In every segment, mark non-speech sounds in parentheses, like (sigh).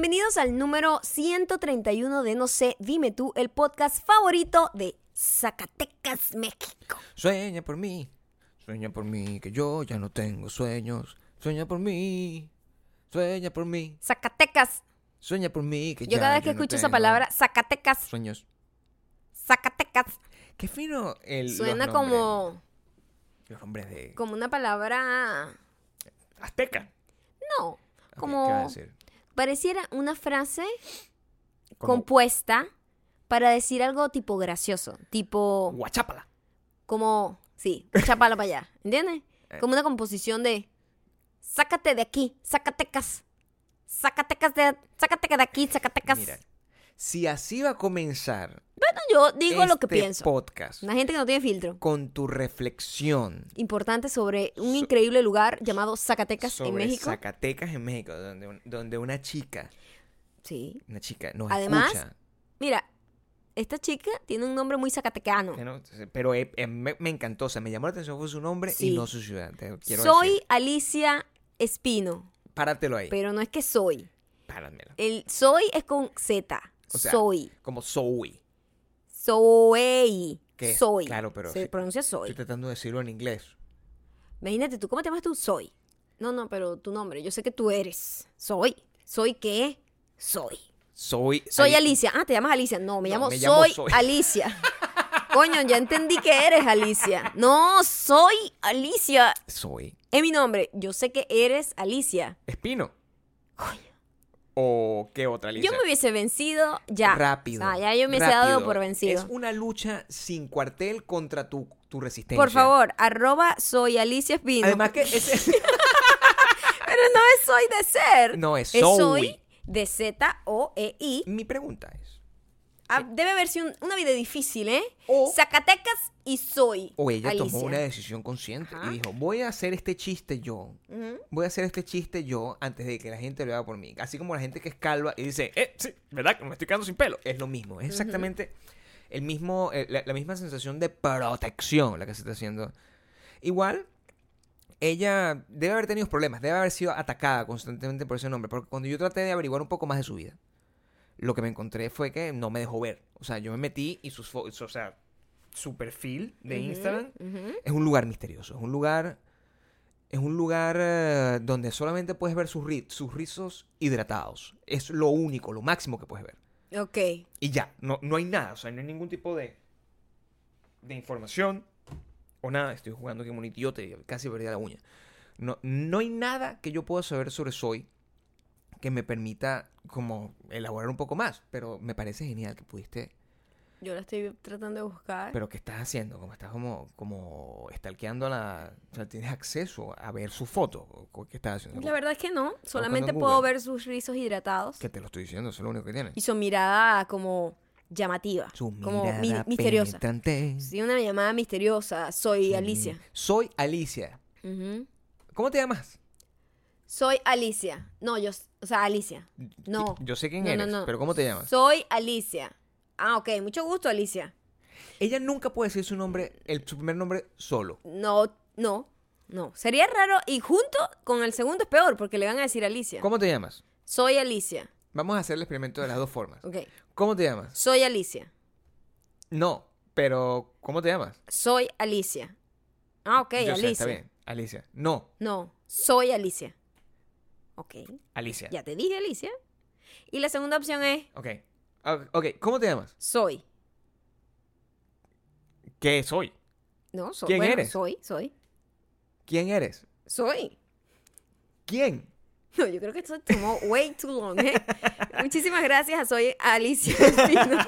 Bienvenidos al número 131 de No sé, dime tú, el podcast favorito de Zacatecas, México. Sueña por mí, sueña por mí, que yo ya no tengo sueños. Sueña por mí, sueña por mí, Zacatecas. sueña por mí, que Yo ya cada vez que no escucho esa tengo palabra, Zacatecas, Sueños. Zacatecas, Qué fino el. los suena nombres- como, Los nombres de. como una palabra... Azteca. No, ¿Qué como... va a decir? Pareciera una frase compuesta para decir algo tipo gracioso, tipo Guachápala. como, sí, chapala para allá, ¿entiendes? Eh. Como una composición de sácate de aquí, Zacatecas, Zacatecas de, sácate de aquí, Zacatecas. Mira, si así va a comenzar Bueno, yo digo lo que este pienso. podcast Una gente que no tiene filtro. con tu reflexión Importante sobre un So- increíble lugar llamado Zacatecas sobre en México. Zacatecas en México, donde, donde una chica, sí. una chica nos Además, escucha. Mira, esta chica tiene un nombre muy zacatecano. no- Pero eh, eh, me, me encantó, o sea, me llamó la atención fue su nombre Sí. y no su ciudad. quiero Soy decir. Alicia Espino, Páratelo ahí. pero no es que soy. Páramelo. El soy es con Z. O sea, soy. Como Zoe. Soy. ¿Qué? Soy. Claro, pero Se pronuncia soy. Estoy tratando de decirlo en inglés. Imagínate tú, ¿cómo te llamas tú? Soy. No, no, pero tu nombre. Yo sé que tú eres. Soy. ¿Soy qué? Soy. Soy. Soy Ali- Alicia. Ah, te llamas Alicia. No, me No, llamo me llamo Soy Soy. Alicia. (laughs) Coño, ya entendí que eres Alicia. No, soy Alicia. Soy. Es mi nombre. Yo sé que eres Alicia. Espino. Coño. ¿O qué otra Alicia? Yo me hubiese vencido ya. Rápido. Sea, ya yo me hubiese dado por vencido. Es una lucha sin cuartel contra tu, tu resistencia. Por favor, arroba soy Alicia Espino. Además que ese... (laughs) (laughs) Pero no es soy de ser. No, es Es soy. soy de Z-O-E-I. Mi pregunta es... Ah, Debe haber sido un- una vida difícil, ¿eh? O- Zacatecas y soy. O ella Alicia. tomó una decisión consciente Ajá. y dijo, voy a hacer este chiste yo. Ujú. Voy a hacer este chiste yo antes de que la gente lo haga por mí. Así como la gente que es calva y dice, eh, sí, ¿verdad? que Me estoy quedando sin pelo. Es lo mismo. Es exactamente el mismo, eh, la, la misma sensación de protección la que se está haciendo. Igual, ella debe haber tenido problemas. Debe haber sido atacada constantemente por ese nombre. Porque cuando yo traté de averiguar un poco más de su vida, lo que me encontré fue que no me dejó ver. O sea, yo me metí y sus fotos, o sea, su perfil de Instagram es un lugar misterioso, es un lugar es un lugar eh, donde solamente puedes ver sus, ri- sus rizos hidratados. Es lo único, lo máximo que puedes ver. Ok. Y ya, no, no hay nada, o sea, no hay ningún tipo de de información o nada. Estoy jugando como un idiota y casi perdí la uña. No, no hay nada que yo pueda saber sobre Soy que me permita como elaborar un poco más, pero me parece genial que pudiste Yo la estoy tratando de buscar. Pero ¿qué estás haciendo? Como estás como, como stalkeando la... O sea, tienes acceso a ver su foto. ¿O ¿Qué estás haciendo? La verdad es que no. Solamente en puedo ver sus rizos hidratados. Que te lo estoy diciendo, eso es lo único que tienes. Y su mirada como llamativa. Su como mi- mirada misteriosa. penetrante. Sí, una llamada misteriosa. Soy Alicia. Soy Alicia. ¿Cómo te llamas? Soy Alicia. No, yo, o sea, Alicia. No. Yo sé quién No, eres, no. pero ¿cómo te llamas? Soy Alicia. Ah, ok. Mucho gusto, Alicia. Ella nunca puede decir su nombre, el, su primer nombre solo. No, no, no. Sería raro y junto con el segundo es peor porque le van a decir Alicia. ¿Cómo te llamas? Soy Alicia. Vamos a hacer el experimento de las dos formas. Ok. ¿Cómo te llamas? Soy Alicia. No, pero ¿cómo te llamas? Soy Alicia. Ah, ok, Yo sé, Alicia. está bien. Alicia. No, No, soy Alicia. Ok. Alicia. Ya te dije Alicia. Y la segunda opción es Ok. Ok, ¿cómo te llamas? soy. ¿Qué soy? No, soy. ¿Quién bueno, eres? Soy, soy. ¿Quién eres? Soy. ¿Quién? No, yo creo que esto tomó way too long. ¿eh? Muchísimas gracias a Soy Alicia Espino.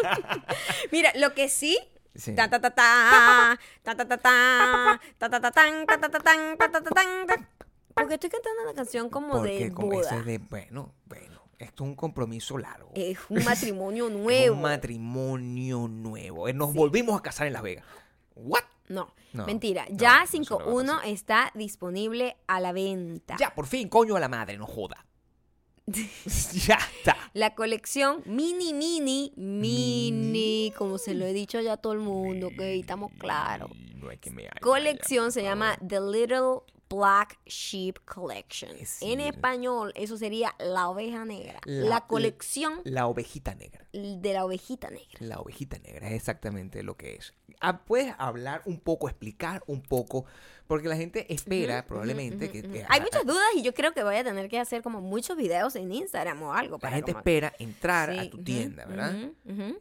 Mira, lo que sí. Sí. Ta ta ta ta. Ta ta ta ta. Ta ta ta tan. Ta ta ta tan. Ta ta ta tan. ta. Porque estoy cantando una canción como Porque de como ese boda. de, bueno, bueno, esto es un compromiso largo. Es un (laughs) matrimonio Es nuevo. un matrimonio nuevo. Nos Sí. volvimos a casar en Las Vegas. ¿What? No, No, mentira. no, ya eso no va a 5.1 pasar. está disponible a la venta. Ya, por fin, coño a la madre, no joda. (laughs) ya está. La colección mini, mini, mini, como se lo he dicho ya a todo el mundo, ok, estamos claros. No hay que me Colección se llama The Little Black Sheep Collection. En español, eso sería la oveja negra. La- La, colección La ovejita negra. de la ovejita negra. La ovejita negra es exactamente lo que es. Ah, ¿Puedes hablar un poco, explicar un poco? Porque la gente espera probablemente que... Hay a- muchas dudas y yo creo que voy a tener que hacer como muchos videos en Instagram o algo. La para gente como- espera entrar a Sí, tu ujú, tienda, ¿verdad?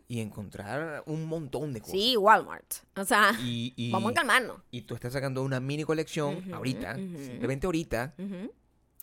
Y encontrar un montón de cosas. Sí, Walmart. O sea, Y, y- vamos a calmarnos. y tú estás sacando una mini colección ahorita, simplemente ahorita,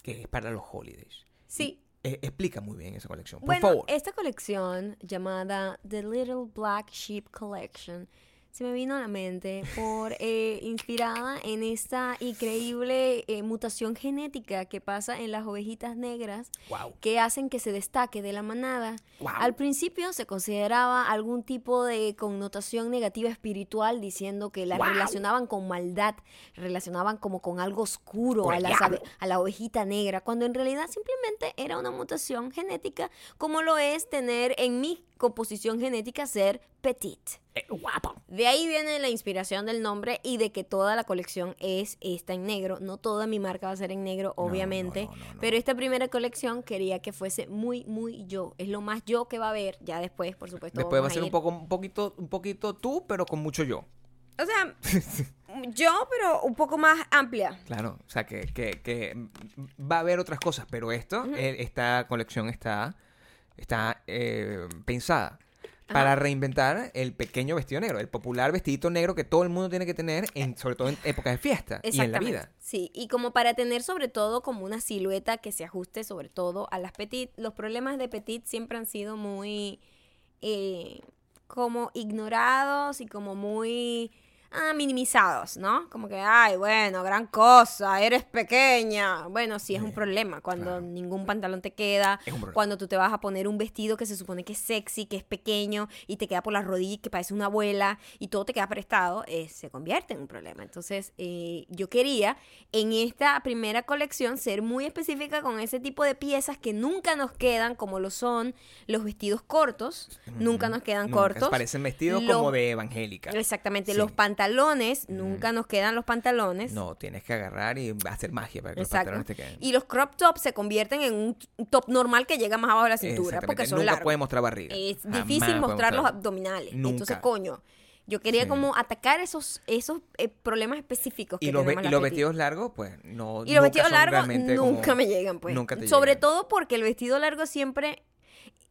que es para los holidays. Sí. Eh, explica muy bien esa colección, por Bueno, favor. esta colección llamada The Little Black Sheep Collection se me vino a la mente por eh, inspirada en esta increíble eh, mutación genética que pasa en las ovejitas negras Wow. que hacen que se destaque de la manada. Wow. Al principio se consideraba algún tipo de connotación negativa espiritual diciendo que la Wow. relacionaban con maldad, relacionaban como con algo oscuro Por a, las a la ovejita negra, cuando en realidad simplemente era una mutación genética como lo es tener en mi composición genética ser petit. Eh, guapo. De ahí viene la inspiración del nombre y de que toda la colección es esta en negro. No toda mi marca va a ser en negro, obviamente. no, no, no. Pero esta primera colección quería que fuese muy, muy yo. Es lo más yo que va a haber. Ya después, por supuesto. Después va a ser un poco, un poquito, un poquito tú, pero con mucho yo. O sea, (laughs) yo, pero un poco más amplia. Claro, o sea que, que, que va a haber otras cosas, pero esto, eh, esta colección está, está eh, pensada para reinventar el pequeño vestido negro, el popular vestidito negro que todo el mundo tiene que tener, en, sobre todo en épocas de fiesta y en la vida. Sí, y como para tener sobre todo como una silueta que se ajuste sobre todo a las petit. Los problemas de petit siempre han sido muy eh, como ignorados y como muy ah, minimizados, ¿no? Como que, ay, bueno, gran cosa, eres pequeña. Bueno, sí es un problema cuando claro. ningún pantalón te queda, cuando tú te vas a poner un vestido que se supone que es sexy, que es pequeño y te queda por las rodillas, que parece una abuela y todo te queda prestado, eh, se convierte en un problema. Entonces, eh, yo quería en esta primera colección ser muy específica con ese tipo de piezas que nunca nos quedan, como lo son los vestidos cortos, nunca nos quedan Nunca, cortos. Parecen vestidos Los- como de evangélica. Exactamente, Sí. los pantalones, nunca nos quedan los pantalones. No, tienes que agarrar y hacer magia para que los pantalones te queden. Y los crop tops se convierten en un top normal que llega más abajo de la cintura, porque son Nunca largos. puede mostrar barriga. Es Jamás difícil mostrar los abdominales. Nunca. Entonces, coño, yo quería Sí. como atacar esos, esos eh, problemas específicos que Y los, ve- tenemos y las los vestidos largos, pues no. Y los vestidos largos como- nunca me llegan, pues. Nunca te Sobre llegan. todo porque el vestido largo siempre.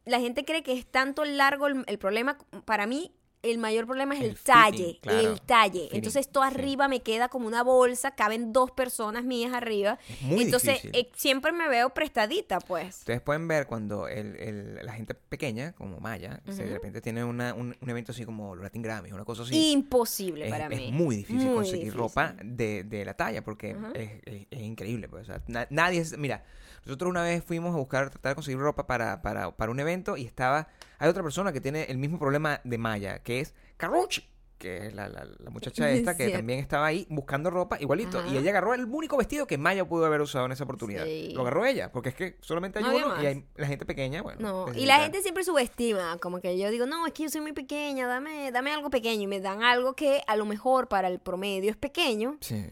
La gente cree que es tanto largo el, el problema. Para mí, el mayor problema es el, El talle. fitting, claro. El talle. Fitting, Entonces, esto sí. arriba me queda como una bolsa. Caben dos personas mías arriba. Es muy Entonces, eh, siempre me veo prestadita, pues. Ustedes pueden ver cuando el, el- la gente pequeña, como Maya, se de repente tiene una- un, un evento así como Latin Grammys, una cosa así. Imposible es, para es mí. muy difícil Muy conseguir difícil. ropa de, de la talla porque es, es- es increíble. Pues, o sea, na- nadie es- Mira, nosotros una vez fuimos a buscar, tratar de conseguir ropa para, para, para un evento y estaba. Hay otra persona que tiene el mismo problema de Maya, que es Carruchi, que es la, la- la muchacha (laughs) Es esta que también estaba ahí buscando ropa igualito. Ajá. Y ella agarró el único vestido que Maya pudo haber usado en esa oportunidad. Sí. Lo agarró ella, porque es que solamente hay No uno y hay la gente pequeña, bueno. No, y la gente siempre subestima, como que yo digo, no, es que yo soy muy pequeña, dame, dame algo pequeño, y me dan algo que a lo mejor para el promedio es pequeño, Sí.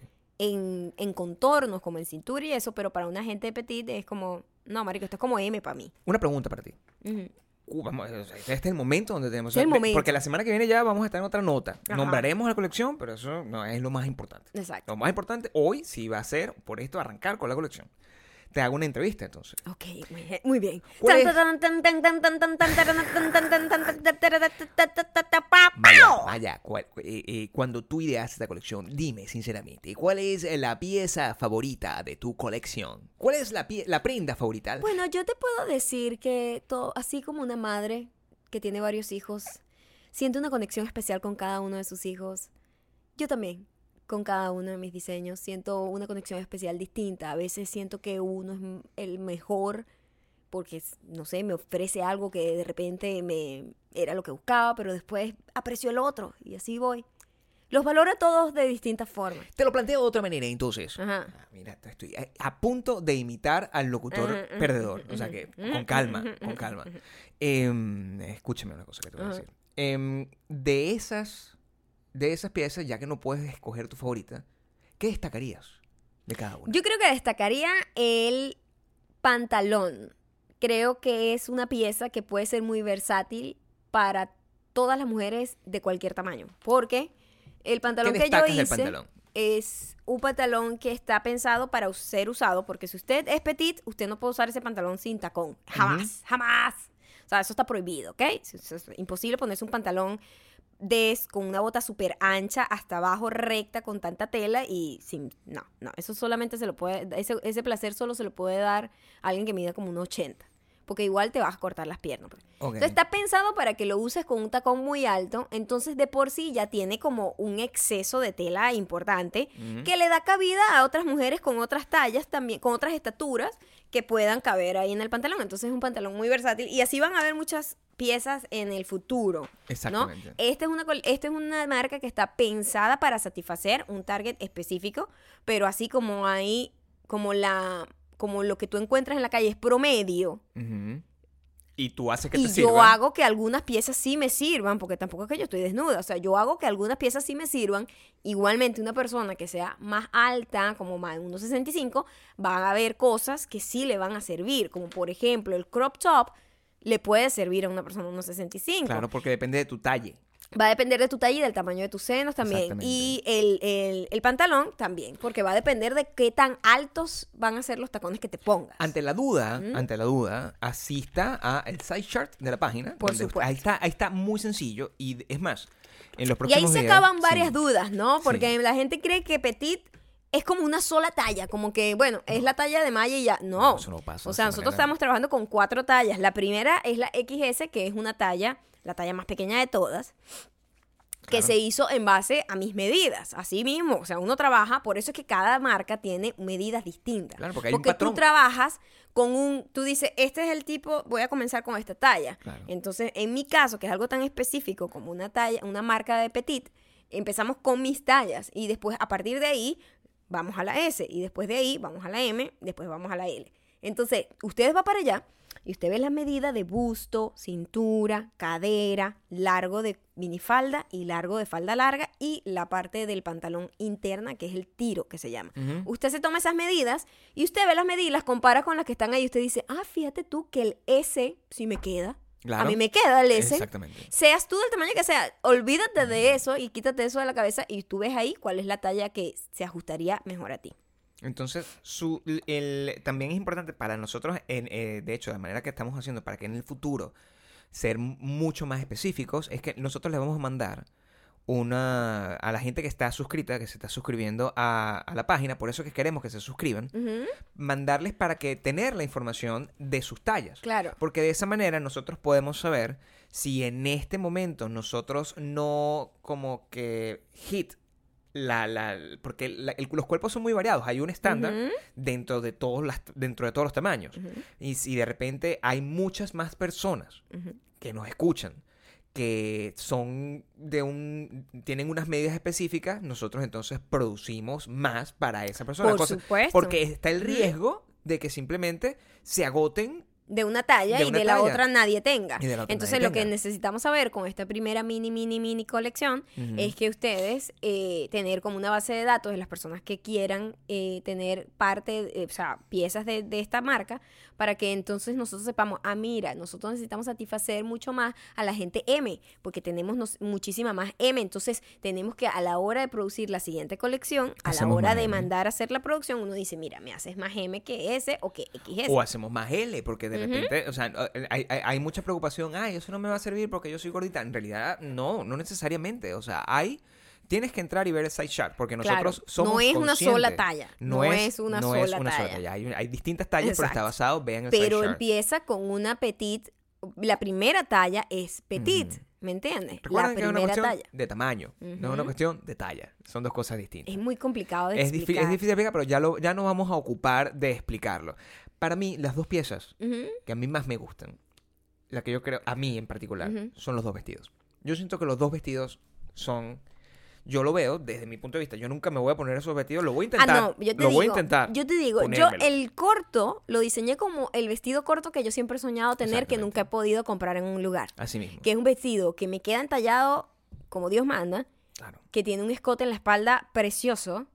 En, en contornos, como en cintura y eso, pero para una gente petit es como, no, marico, esto es como M para mí. Una pregunta para ti. Uh, vamos, este es el momento donde tenemos... El momento. Porque la semana que viene ya vamos a estar en otra nota. Ajá. Nombraremos la colección, pero eso no es lo más importante. Exacto. Lo más importante hoy sí va a ser, por esto, arrancar con la colección te hago una entrevista entonces. Ok, muy bien. Vaya, vaya cuando tú ideas esta colección, dime sinceramente, ¿cuál es la pieza favorita de tu colección? ¿Cuál es la, pie la prenda favorita? Bueno, yo te puedo decir que todo, así como una madre que tiene varios hijos, siente una conexión especial con cada uno de sus hijos. Yo también con cada uno de mis diseños, siento una conexión especial distinta. A veces siento que uno es el mejor porque, no sé, me ofrece algo que de repente me era lo que buscaba, pero después aprecio el otro y así voy. Los valoro a todos de distintas formas. Te lo planteo de otra manera, entonces. Ajá. Ah, mira, estoy a, punto de imitar al locutor Ajá, ajá, perdedor. O sea que, con calma, con calma. Em, escúchame una cosa que te voy a decir. Em, de esas, de esas piezas, ya que no puedes escoger tu favorita, ¿qué destacarías? de cada uno. Yo creo que destacaría el pantalón. Creo que es una pieza que puede ser muy versátil para todas las mujeres de cualquier tamaño. Porque el pantalón ¿Qué que yo hice pantalón? es un pantalón que está pensado para ser usado. Porque si usted es petit, usted no puede usar ese pantalón sin tacón. Jamás, jamás. O sea, eso está prohibido, ¿ok? Es imposible ponerse un pantalón de con una bota súper ancha hasta abajo, recta, con tanta tela y sin... No, no, eso solamente se lo puede... Ese, ese placer solo se lo puede dar a alguien que mida como un 80. Porque igual te vas a cortar las piernas. pues. Entonces está pensado para que lo uses con un tacón muy alto. Entonces de por sí ya tiene como un exceso de tela importante que le da cabida a otras mujeres con otras tallas también, con otras estaturas que puedan caber ahí en el pantalón. Entonces es un pantalón muy versátil y así van a haber muchas piezas en el futuro. ¿no? Exactamente. Esta es una esta es una marca que está pensada para satisfacer un target específico, pero así como hay como la como lo que tú encuentras en la calle es promedio. Y tú haces que y te yo sirva. hago que algunas piezas sí me sirvan, porque tampoco es que yo estoy desnuda, o sea, yo hago que algunas piezas sí me sirvan. Igualmente, una persona que sea más alta, como más de 1,65, van a haber cosas que sí le van a servir, como por ejemplo el crop top le puede servir a una persona de 1,65. Claro, porque depende de tu talle. Va a depender de tu talla y del tamaño de tus senos también. Y el, el- el pantalón también, porque va a depender de qué tan altos van a ser los tacones que te pongas. Ante la duda, ante la duda, asista a el side chart de la página. Por supuesto. Ahí está, ahí está muy sencillo. Y es más, en los Y ahí próximos se días- acaban varias sí. dudas, ¿no? Porque Sí. la gente cree que petit es como una sola talla, como que, bueno, es la talla de malla y ya. No. Eso no pasa o sea, nosotros manera. estamos trabajando con cuatro tallas. La primera es la XS, que es una talla, la talla más pequeña de todas. Que se hizo en base a mis medidas, así mismo. O sea, uno trabaja, por eso es que cada marca tiene medidas distintas. Claro, porque hay un tú trabajas con un, tú dices, este es el tipo, voy a comenzar con esta talla. Claro. Entonces, en mi caso, que es algo tan específico como una talla, una marca de petit, empezamos con mis tallas y después a partir de ahí vamos a la S y después de ahí vamos a la M, después vamos a la L. Entonces, ustedes va para allá y usted ve la medida de busto, cintura, cadera, largo de minifalda y largo de falda larga y la parte del pantalón interna que es el tiro que se llama. Usted se toma esas medidas y usted ve las medidas, las compara con las que están ahí y usted dice, ah, fíjate tú que el S sí me queda. Claro. A mí me queda el S. Exactamente. Seas tú del tamaño que sea, olvídate de eso y quítate eso de la cabeza y tú ves ahí cuál es la talla que se ajustaría mejor a ti. Entonces, su, el, también es importante para nosotros, en, eh, de hecho, de la manera que estamos haciendo para que en el futuro ser mucho más específicos, es que nosotros le vamos a mandar una a la gente que está suscrita, que se está suscribiendo a, a la página, por eso que queremos que se suscriban, mandarles para que tener la información de sus tallas. Claro. Porque de esa manera nosotros podemos saber si en este momento nosotros no como que hit la, la porque la- el- los cuerpos son muy variados, hay un estándar dentro de todos las, dentro de todos los tamaños. Y si de repente hay muchas más personas que nos escuchan que son de un tienen unas medidas específicas, nosotros entonces producimos más para esa persona. Por Cosa- supuesto. Porque está el riesgo de que simplemente se agoten de una talla De y de la otra nadie tenga. Y de la otra Entonces nadie lo que necesitamos saber con esta primera mini, mini, mini colección es que ustedes eh, tener como una base de datos de las personas que quieran eh, tener parte, eh, o sea, piezas de, de esta marca para que entonces nosotros sepamos, ah, mira, nosotros necesitamos satisfacer mucho más a la gente M, porque tenemos nos- muchísima más M. Entonces tenemos que a la hora de producir la siguiente colección, a la hora de M. mandar a hacer la producción, uno dice, mira, me haces más M que S o que XS. O hacemos más L, porque de repente, o sea, eh, hay, hay- hay mucha preocupación, ay, eso no me va a servir porque yo soy gordita. En realidad, no, no necesariamente. O sea, hay, tienes que entrar y ver el side chart, porque Claro, nosotros somos no es una sola talla, no es una no sola es una talla. Hay, hay distintas tallas, pero está basado, vean el pero side chart. empieza con una petit, la primera talla es petit. ¿me entiendes? La Recuerden que es una primera cuestión talla. de tamaño, no es una cuestión de talla. Son dos cosas distintas. Es muy complicado de Es, explicar. es difícil de explicar, pero ya, lo, ya nos vamos a ocupar de explicarlo. Para mí, las dos piezas que a mí más me gustan, la que yo creo, a mí en particular, son los dos vestidos. Yo siento que los dos vestidos son, yo lo veo desde mi punto de vista, yo nunca me voy a poner esos vestidos, lo voy a Ah, intentar, no, yo te lo digo, voy a intentar. yo te digo, yo el corto lo diseñé como el vestido corto que yo siempre he soñado tener que nunca he podido comprar en un lugar. Así mismo. Que es un vestido que me queda entallado como Dios manda, Claro. Que tiene un escote en la espalda precioso,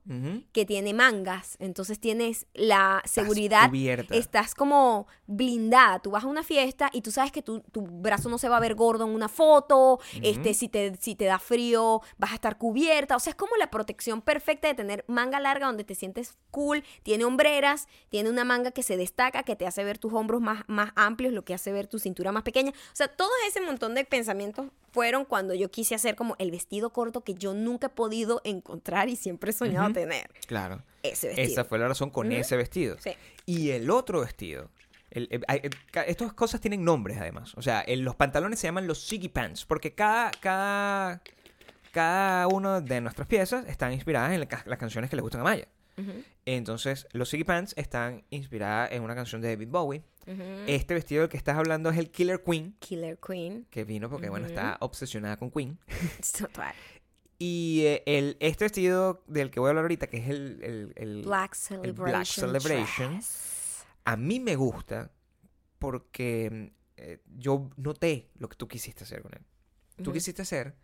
que tiene mangas, entonces tienes la seguridad, cubierta. estás como blindada, tú vas a una fiesta y tú sabes que tu, tu brazo no se va a ver gordo en una foto, este, si te, si te da frío vas a estar cubierta, o sea, es como la protección perfecta de tener manga larga donde te sientes cool, tiene hombreras, tiene una manga que se destaca, que te hace ver tus hombros más, más amplios, lo que hace ver tu cintura más pequeña, o sea, todo ese montón de pensamientos fueron cuando yo quise hacer como el vestido corto que yo nunca he podido encontrar y siempre he soñado tener. Claro. Ese vestido. Esa fue la razón con ese vestido. Sí. Y el otro vestido. el- el- ca- estas cosas tienen nombres además. O sea, los pantalones se llaman los Siggy Pants. Porque cada, cada, cada una de nuestras piezas están inspiradas en la las canciones que le gustan a Maya. Entonces, los Siggy Pants están inspiradas en una canción de David Bowie. Este vestido del que estás hablando es el Killer Queen. Killer Queen. Que vino porque, bueno, está obsesionada con Queen. (laughs) Total. Y eh, el, este vestido del que voy a hablar ahorita, que es el, el- el- Black el Black Celebration. Celebration, dress. a mí me gusta porque eh, yo noté lo que tú quisiste hacer con él. Tú Ujú. quisiste hacer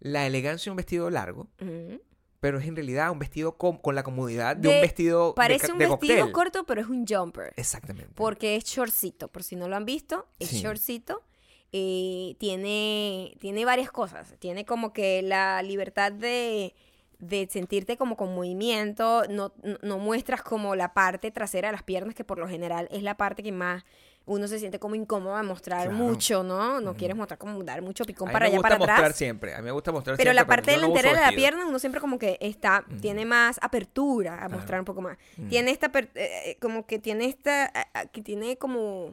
la elegancia de un vestido largo, Ujú. pero es en realidad un vestido con, con la comodidad de, De- un vestido de Parece ca- un de, vestido cóctel. corto, pero es un jumper. Exactamente. Porque es shortcito, por si no lo han visto, es Sí. shortcito. Eh, tiene, tiene varias cosas. Tiene como que la libertad de, de sentirte como con movimiento. No, no, muestras como la parte trasera de las piernas, que por lo general es la parte que más uno se siente como incómodo de mostrar Claro. mucho, ¿no? No quieres mostrar como dar mucho a picón mí para me allá, gusta para mostrar atrás. siempre. A mí me gusta mostrar Pero siempre. la parte yo no delantera uso de la pierna uno siempre como que está, tiene más apertura a mostrar un poco más. Tiene esta, eh, eh, como que tiene esta, ah, ah, que tiene como...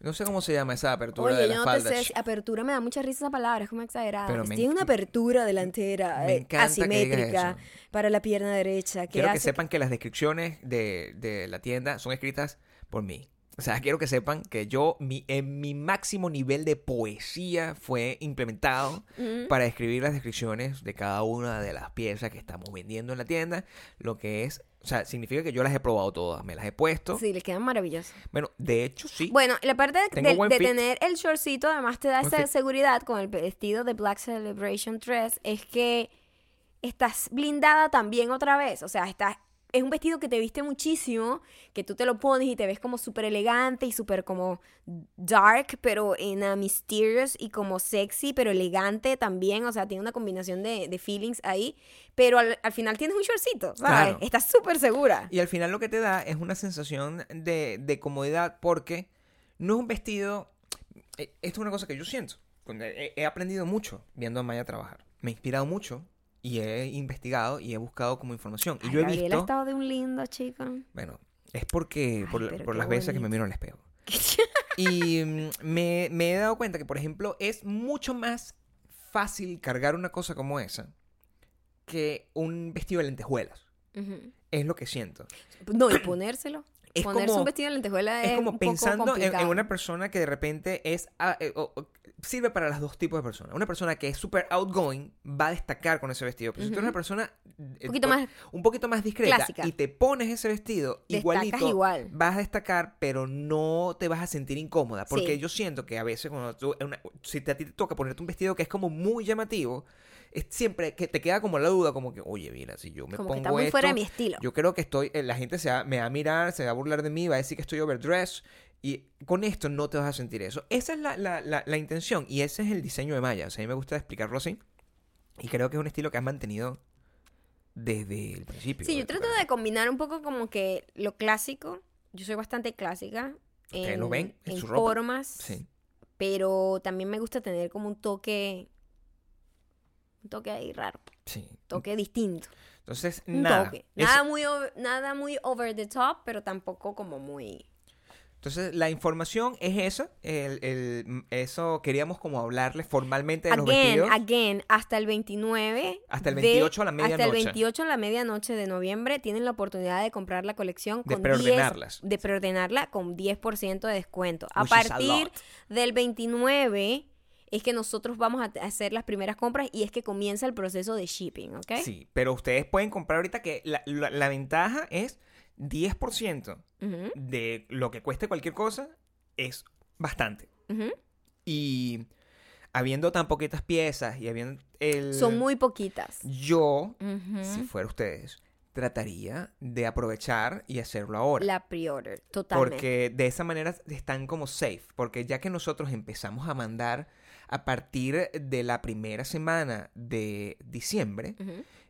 No sé cómo se llama esa apertura Oye, de yo la no te sé, apertura me da mucha risa esa palabra, es como exagerada. Pero me Tiene una apertura delantera me eh, asimétrica para la pierna derecha. Que Quiero que sepan que las descripciones de, de la tienda son escritas por mí. O sea, quiero que sepan que yo, mi, en mi máximo nivel de poesía fue implementado Ujú. para escribir las descripciones de cada una de las piezas que estamos vendiendo en la tienda. Lo que es, o sea, significa que yo las he probado todas, me las he puesto. Sí, le quedan maravillosas. Bueno, de hecho, sí. Bueno, la parte de, tener el shortcito además te da Buen esa fit. seguridad con el vestido de Black Celebration Dress es que estás blindada también otra vez. O sea, estás, es un vestido que te viste muchísimo, que tú te lo pones y te ves como súper elegante y súper como dark, pero en a mysterious y como sexy, pero elegante también. O sea, tiene una combinación de, de feelings ahí. Pero al, al final tienes un shortcito, ¿sabes? Claro. Estás súper segura. Y al final lo que te da es una sensación de, de comodidad porque no es un vestido... eh, Esto es una cosa que yo siento. He, aprendido mucho viendo a Maya trabajar. Me he inspirado mucho y he investigado y he buscado como información. Y yo he Gabriela ha visto... estado de un lindo, chico. Bueno, es porque... Ay, por las veces que me miro al espejo. (laughs) Y mm, me, me he dado cuenta que, por ejemplo, es mucho más fácil cargar una cosa como esa que un vestido de lentejuelas. Es lo que siento. No, y ponérselo. Es Ponerse como- un vestido de lentejuela es, Es como un poco pensando en, una persona que de repente es ah, eh, o- o- sirve para los dos tipos de personas. Una persona que es súper outgoing va a destacar con ese vestido. Pero si tú eres una persona eh, poquito por- más un poquito más discreta clásica. y te pones ese vestido Destacas igualito, igual. vas a destacar, pero no te vas a sentir incómoda. Porque Sí. yo siento que a veces cuando tú, una- si te- a ti te toca ponerte un vestido que es como muy llamativo, es siempre que te queda como la duda, como que, oye, mira, si yo me como que pongo está muy fuera de esto, mi estilo. yo creo que estoy, eh, la gente se va, me va a mirar, se va a burlar de mí, va a decir que estoy overdressed. Y con esto no te vas a sentir eso. Esa es la, la, la, la intención y ese es el diseño de Maya. O sea, a mí me gusta explicarlo así. Y creo que es un estilo que has mantenido desde el principio. sí, yo tu trato de combinar un poco como que lo clásico. Yo soy bastante clásica. En, lo ven en en su ropa. formas. Sí. Pero también me gusta tener como un toque. Un toque ahí raro. Sí. Toque distinto. Entonces, Un nada. toque. Eso- Nada muy, over, nada muy over the top, pero tampoco como muy. entonces, la información es. El, el- eso queríamos como hablarles formalmente de los vestidos. again, hasta el 29. Hasta el de- 28 a la Hasta el medianoche. 28 a la medianoche de noviembre tienen la oportunidad de comprar la colección De con preordenarlas. 10 de preordenarla con 10% de descuento. A Which partir del 29 es que nosotros vamos a hacer las primeras compras y es que comienza el proceso de shipping, ¿ok? Sí, pero ustedes pueden comprar ahorita que la, la- la ventaja es 10% Ujú, de lo que cueste cualquier cosa es bastante. Y habiendo tan poquitas piezas y habiendo el... Son muy poquitas. Yo, si fuera ustedes, trataría de aprovechar y hacerlo ahora. La pre-order, totalmente. Porque de esa manera están como safe. Porque ya que nosotros empezamos a mandar a partir de la primera semana de diciembre,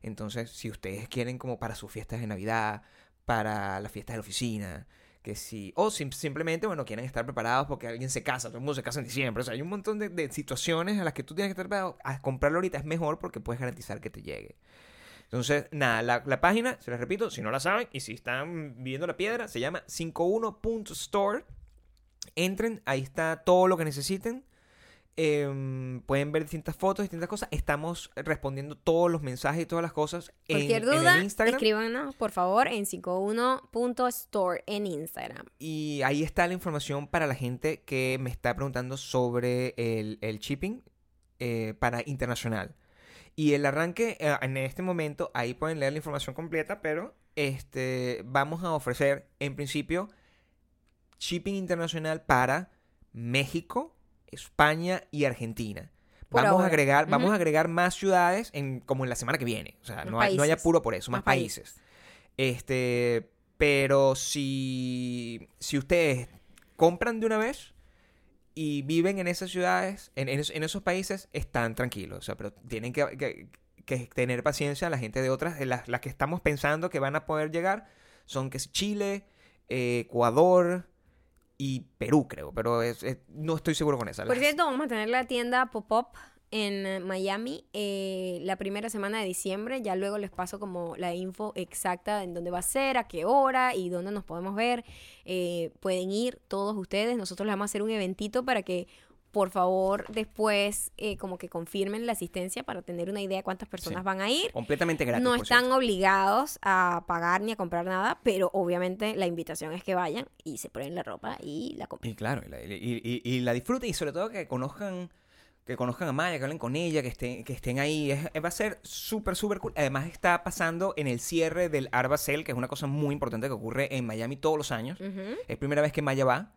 entonces si ustedes quieren como para sus fiestas de Navidad, para las fiestas de la oficina, que si, o sim- simplemente, bueno, quieren estar preparados porque alguien se casa, todo el mundo se casa en diciembre, o sea, hay un montón de, de situaciones a las que tú tienes que estar preparado. A comprarlo ahorita es mejor porque puedes garantizar que te llegue. Entonces, nada, la, la página, se les repito, si no la saben y si están viendo la piedra, se llama 51.store. Entren, ahí está todo lo que necesiten. Em, pueden ver distintas fotos, distintas cosas. Estamos respondiendo todos los mensajes y todas las cosas en, Cualquier en duda, el Instagram. escríbanos, por favor, en 51.store en Instagram. Y ahí está la información para la gente que me está preguntando sobre el, el shipping eh, para internacional. Y el arranque, eh, en este momento, ahí pueden leer la información completa, pero este, vamos a ofrecer, en principio, shipping internacional para México, España y Argentina. Por vamos a agregar, vamos a agregar más ciudades en, como en la semana que viene. O sea, no, hay, no hay apuro por eso, más, Más países. países. Este, pero si, si ustedes compran de una vez y viven en esas ciudades, en, en es- en esos países, están tranquilos. O sea, pero tienen que, que- que tener paciencia la gente de otras, las, las que estamos pensando que van a poder llegar, son que es Chile, eh, Ecuador y Perú, creo. Pero es- es- no estoy seguro con esa. Por cierto, vamos a tener la tienda Pop-Up en Miami eh, la primera semana de diciembre. Ya luego les paso como la info exacta en dónde va a ser, a qué hora y dónde nos podemos ver. Eh, pueden ir todos ustedes. Nosotros les vamos a hacer un eventito para que por favor después eh, como que confirmen la asistencia para tener una idea de cuántas personas Sí. van a ir. completamente gratis. No están cierto. obligados a pagar ni a comprar nada, pero obviamente la invitación es que vayan y se prueben la ropa y la compren. Y claro, y la, y- y- y la disfruten y sobre todo que conozcan que conozcan a Maya, que hablen con ella, que estén, que estén ahí. Es- va a ser súper, súper cool. Además está pasando en el cierre del Arba Sale, que es una cosa muy importante que ocurre en Miami todos los años. Es primera vez que Maya va.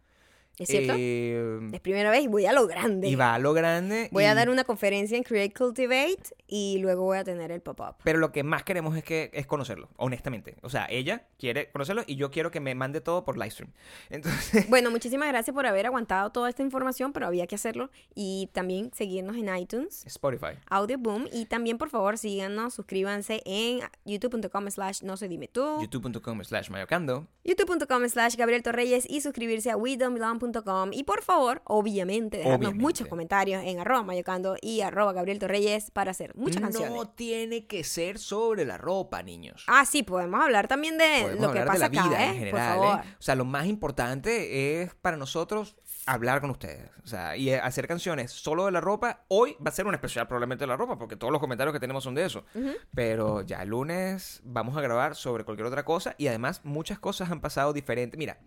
¿Es cierto? Eh, Es primera vez y voy a lo grande. y va a lo grande. Voy a y- dar una conferencia en Create Cultivate y luego voy a tener el pop-up. Pero lo que más queremos es que es conocerlo, honestamente. O sea, ella quiere conocerlo y yo quiero que me mande todo por livestream. (laughs) Entonces, Bueno, muchísimas gracias por haber aguantado toda esta información, pero había que hacerlo. Y también seguirnos en iTunes, Spotify. Audio Boom. Y también, por favor, síganos, suscríbanse en youtube.com slash no se dime tú, youtube.com slash mayocando. youtube.com slash Gabriel Torreyes y suscribirse a WeDon'tBelong.com. Y por favor, obviamente, dejarnos muchos comentarios en arroba mayocando y arroba Gabriel Torreyes para hacer muchas canciones. No tiene que ser sobre la ropa, niños. Ah, sí, podemos hablar también de Podemos lo que hablar de pasa la vida acá, ¿eh? en general. por ¿eh? O sea, lo más importante es para nosotros hablar con ustedes. O sea, y hacer canciones solo de la ropa. Hoy va a ser un especial probablemente de la ropa, porque todos los comentarios que tenemos son de eso. Pero ya el lunes vamos a grabar sobre cualquier otra cosa. Y además, muchas cosas han pasado diferentes. Mira,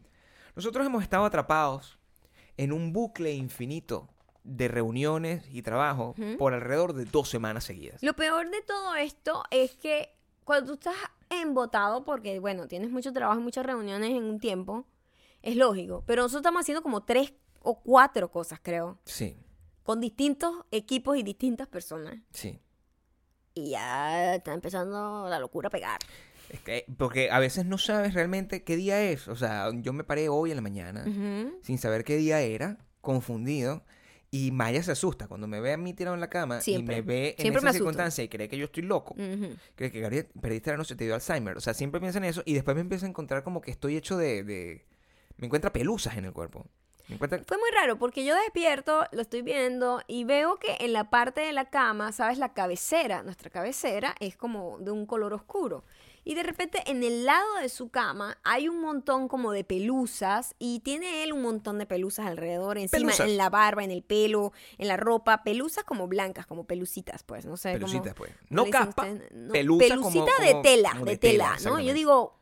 nosotros hemos estado atrapados en un bucle infinito de reuniones y trabajo por alrededor de dos semanas seguidas. Lo peor de todo esto es que cuando tú estás embotado, porque bueno, tienes mucho trabajo y muchas reuniones en un tiempo, es lógico. Pero nosotros estamos haciendo como tres o cuatro cosas, creo, Sí, con distintos equipos y distintas personas. sí. Y ya está empezando la locura a pegar. Es que- porque a veces no sabes realmente qué día es. O sea, yo me paré hoy en la mañana sin saber qué día era, confundido. Y Maya se asusta cuando me ve a mí tirado en la cama Siempre. y me ve en Siempre esa me circunstancia y cree que yo estoy loco. Cree que Gabriel, perdiste la noche, te dio Alzheimer. O sea, siempre piensa en eso y después me empieza a encontrar como que estoy hecho de... de- Me encuentra pelusas en el cuerpo. Encuentra... Fue muy raro porque yo despierto, lo estoy viendo y veo que en la parte de la cama, ¿sabes? La cabecera, nuestra cabecera es como de un color oscuro. Y de repente en el lado de su cama hay un montón como de pelusas y tiene él un montón de pelusas alrededor, encima, Pelusas. en la barba, en el pelo, en la ropa, pelusas como blancas, como pelusitas, pues, no sé. Pelucitas, pues. ¿cómo No ustedes? No, pelusa pelusita como- de como- tela, como de, de tela, tela, ¿no? Yo digo,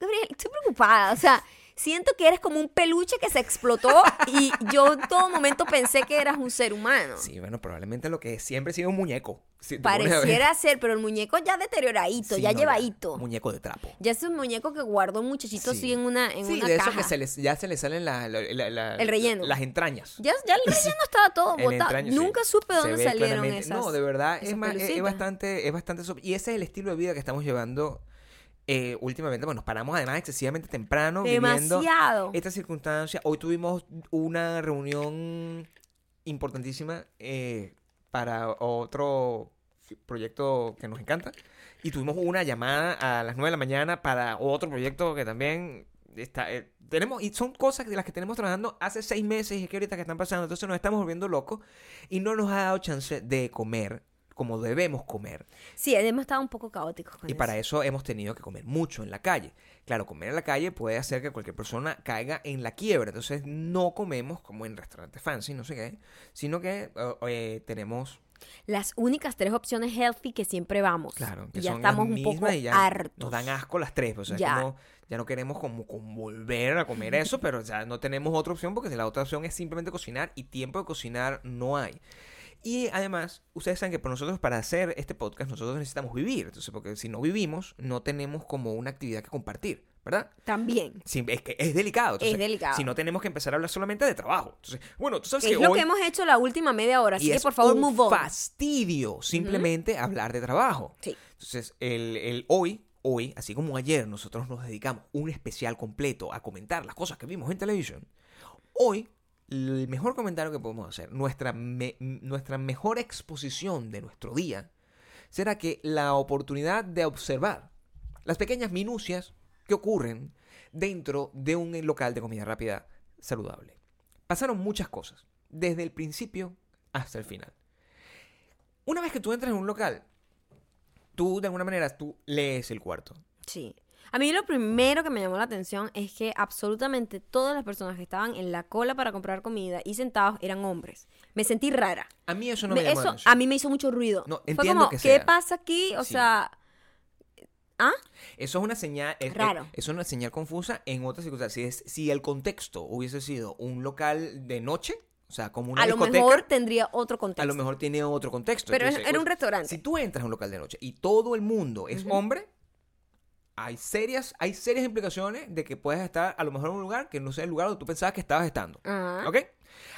Gabriel, estoy preocupada, o sea, siento que eres como un peluche que se explotó y yo en todo momento pensé que eras un ser humano. Sí, bueno, probablemente lo que siempre ha sido un muñeco. si. Pareciera ser, pero el muñeco ya deterioradito, Sí, ya no, llevadito. Muñeco de trapo. Ya es un muñeco que guardó un muchachito Sí. así en una, en sí, una de eso caja. que se les, ya se le salen la- la- la- El relleno. las entrañas. Ya, ya el relleno (laughs) estaba todo botado. entraño, sí. Nunca supe Se dónde salieron claramente. esas. No, de verdad, es, ma- es- es bastante, es bastante... Y ese es el estilo de vida que estamos llevando eh, últimamente. Bueno, nos paramos además excesivamente temprano viviendo Demasiado. esta circunstancia. Hoy tuvimos una reunión importantísima eh, para otro proyecto que nos encanta. Y tuvimos una llamada a las 9 de la mañana para otro proyecto que también está... eh, tenemos, y son cosas de las que tenemos trabajando hace seis meses y que ahorita que están pasando. Entonces nos estamos volviendo locos y no nos ha dado chance de comer como debemos comer. Sí, hemos estado un poco caóticos con Y para eso hemos tenido que comer mucho en la calle. Claro, comer en la calle puede hacer que cualquier persona caiga en la quiebra. Entonces no comemos como en restaurantes fancy, no sé qué, sino que eh, eh, tenemos, Las únicas tres opciones healthy que siempre vamos. claro, que y ya son estamos las un poco y ya hartos. nos dan asco las tres. O sea, Ya. como, ya no queremos como, como volver a comer eso, pero ya no tenemos otra opción porque la otra opción es simplemente cocinar y tiempo de cocinar no hay. Y además, ustedes saben que por nosotros, para hacer este podcast, nosotros necesitamos vivir. Entonces, porque si no vivimos, no tenemos como una actividad que compartir, ¿verdad? También. Sí, es que es delicado. Entonces, Es delicado. Si no tenemos que empezar a hablar solamente de trabajo. Entonces, bueno, tú sabes Es que lo hoy... que hemos hecho la última media hora. Así y que es por favor, un move on. fastidio simplemente hablar de trabajo. Sí. Entonces, el, el hoy, hoy, así como ayer nosotros nos dedicamos un especial completo a comentar las cosas que vimos en televisión, hoy el mejor comentario que podemos hacer, nuestra, nuestra mejor exposición de nuestro día, será que la oportunidad de observar las pequeñas minucias que ocurren dentro de un local de comida rápida saludable. Pasaron muchas cosas, desde el principio hasta el final. Una vez que tú entras en un local, tú de alguna manera tú lees el cuarto. Sí. A mí lo primero que me llamó la atención es que absolutamente todas las personas que estaban en la cola para comprar comida y sentados eran hombres. Me sentí rara. A mí eso no Me- me, llamó la eso atención. a mí me hizo mucho ruido. No, Fue entiendo como, que ¿qué sea. pasa aquí? O Sí. sea, ¿ah? Eso es una señal. Es, Raro. es- es una señal confusa en otras circunstancias. Si, es- si el contexto hubiese sido un local de noche, o sea, como una A lo mejor tendría otro contexto. a lo mejor tiene otro contexto. Pero Entonces, era un restaurante. Si tú entras a un local de noche y todo el mundo es hombre, hay serias, hay serias implicaciones de que puedes estar a lo mejor en un lugar que no sea el lugar donde tú pensabas que estabas estando. ¿Ok?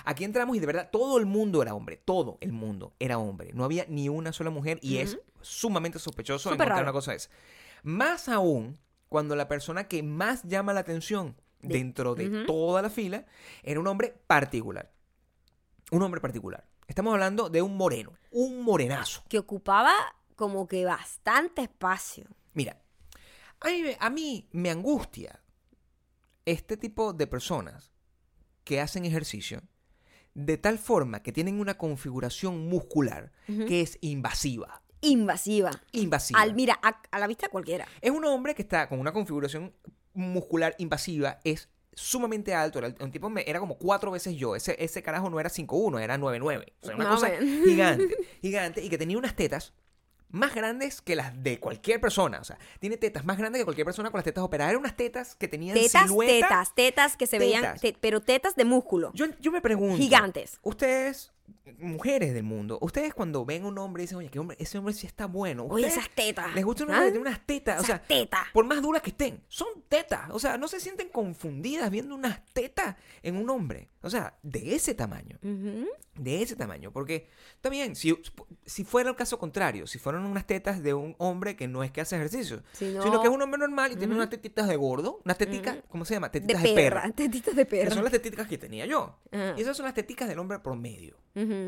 Aquí entramos y de verdad todo el mundo era hombre. Todo el mundo era hombre. No había ni una sola mujer y es sumamente sospechoso Súper encontrar raro. una cosa es. Más aún cuando la persona que más llama la atención De- dentro de toda la fila era un hombre particular. Un hombre particular. Estamos hablando de un moreno. Un morenazo. Que ocupaba como que bastante espacio. Mira, a mí, me- a mí me angustia este tipo de personas que hacen ejercicio de tal forma que tienen una configuración muscular que es invasiva. Invasiva. Invasiva. Al, mira, a, a la vista cualquiera. Es un hombre que está con una configuración muscular invasiva, es sumamente alto. Era un tipo, me- era como cuatro veces yo. Ese, ese carajo no era 5'1, era 9'9. O sea, una No, cosa man. (laughs) gigante, gigante. Y que tenía unas tetas más grandes que las de cualquier persona. O sea, tiene tetas más grandes que cualquier persona con las tetas operadas. Eran unas tetas que tenían Tetas, silueta. tetas, tetas que se veían, te- pero tetas de músculo. Yo, yo me pregunto. Gigantes. Ustedes, mujeres del mundo, ustedes cuando ven a un hombre dicen, oye, que hombre, ese hombre sí está bueno. Oye, ¿Ustedes esas tetas. Les gusta un ¿Ah? hombre que tiene unas tetas. O sea, tetas. por más duras que estén, son tetas. O sea, no se sienten confundidas viendo unas tetas en un hombre. O sea, de ese tamaño. De ese tamaño. Porque, bien, si, si fuera el caso contrario, si fueran unas tetas de un hombre que no es que hace ejercicio, Si no- sino que es un hombre normal y tiene unas tetitas de gordo, unas teticas. ¿cómo se llama? De Tetitas perra, de perra. Tetitas de Que perra. son las teticas que tenía yo. Y esas son las teticas del hombre promedio.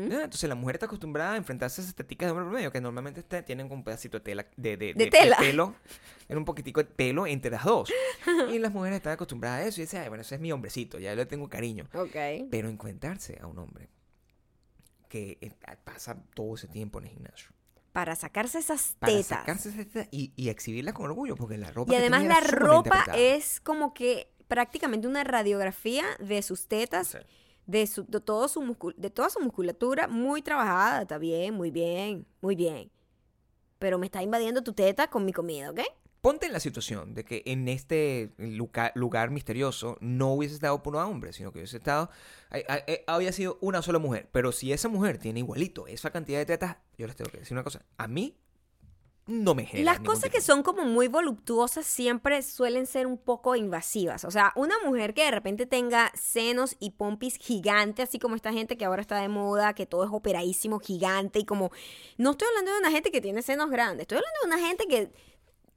¿Ya? Entonces la mujer está acostumbrada a enfrentarse a esas teticas de hombre promedio, que normalmente este- tienen un pedacito de tela, de, de, De tela. pelo, (laughs) en un poquitico de pelo entre las dos. (laughs) Y las mujeres están acostumbradas a eso y dicen, "Ay, bueno, ese es mi hombrecito, ya le tengo cariño. Ok. Pero encontrarse a un hombre que eh, pasa todo ese tiempo en el gimnasio. Para sacarse esas Para tetas. sacarse esas tetas y, y exhibirlas con orgullo, porque la ropa Y además la ropa apretada. es como que prácticamente una radiografía de sus tetas, Sí. De, todo su muscul- de toda su musculatura muy trabajada. Está bien, muy bien, muy bien. Pero me está invadiendo tu teta con mi comida, ¿ok? ponte en la situación de que en este lugar, lugar misterioso no hubiese estado por un hombre, sino que hubiese estado, ay- había sido una sola mujer. Pero si esa mujer tiene igualito esa cantidad de tetas, yo les tengo que decir una cosa, a mí no me genera Las cosas tipo- que son como muy voluptuosas siempre suelen ser un poco invasivas. O sea, una mujer que de repente tenga senos y pompis gigantes, así como esta gente que ahora está de moda, que todo es operadísimo, gigante y como... No estoy hablando de una gente que tiene senos grandes, estoy hablando de una gente que,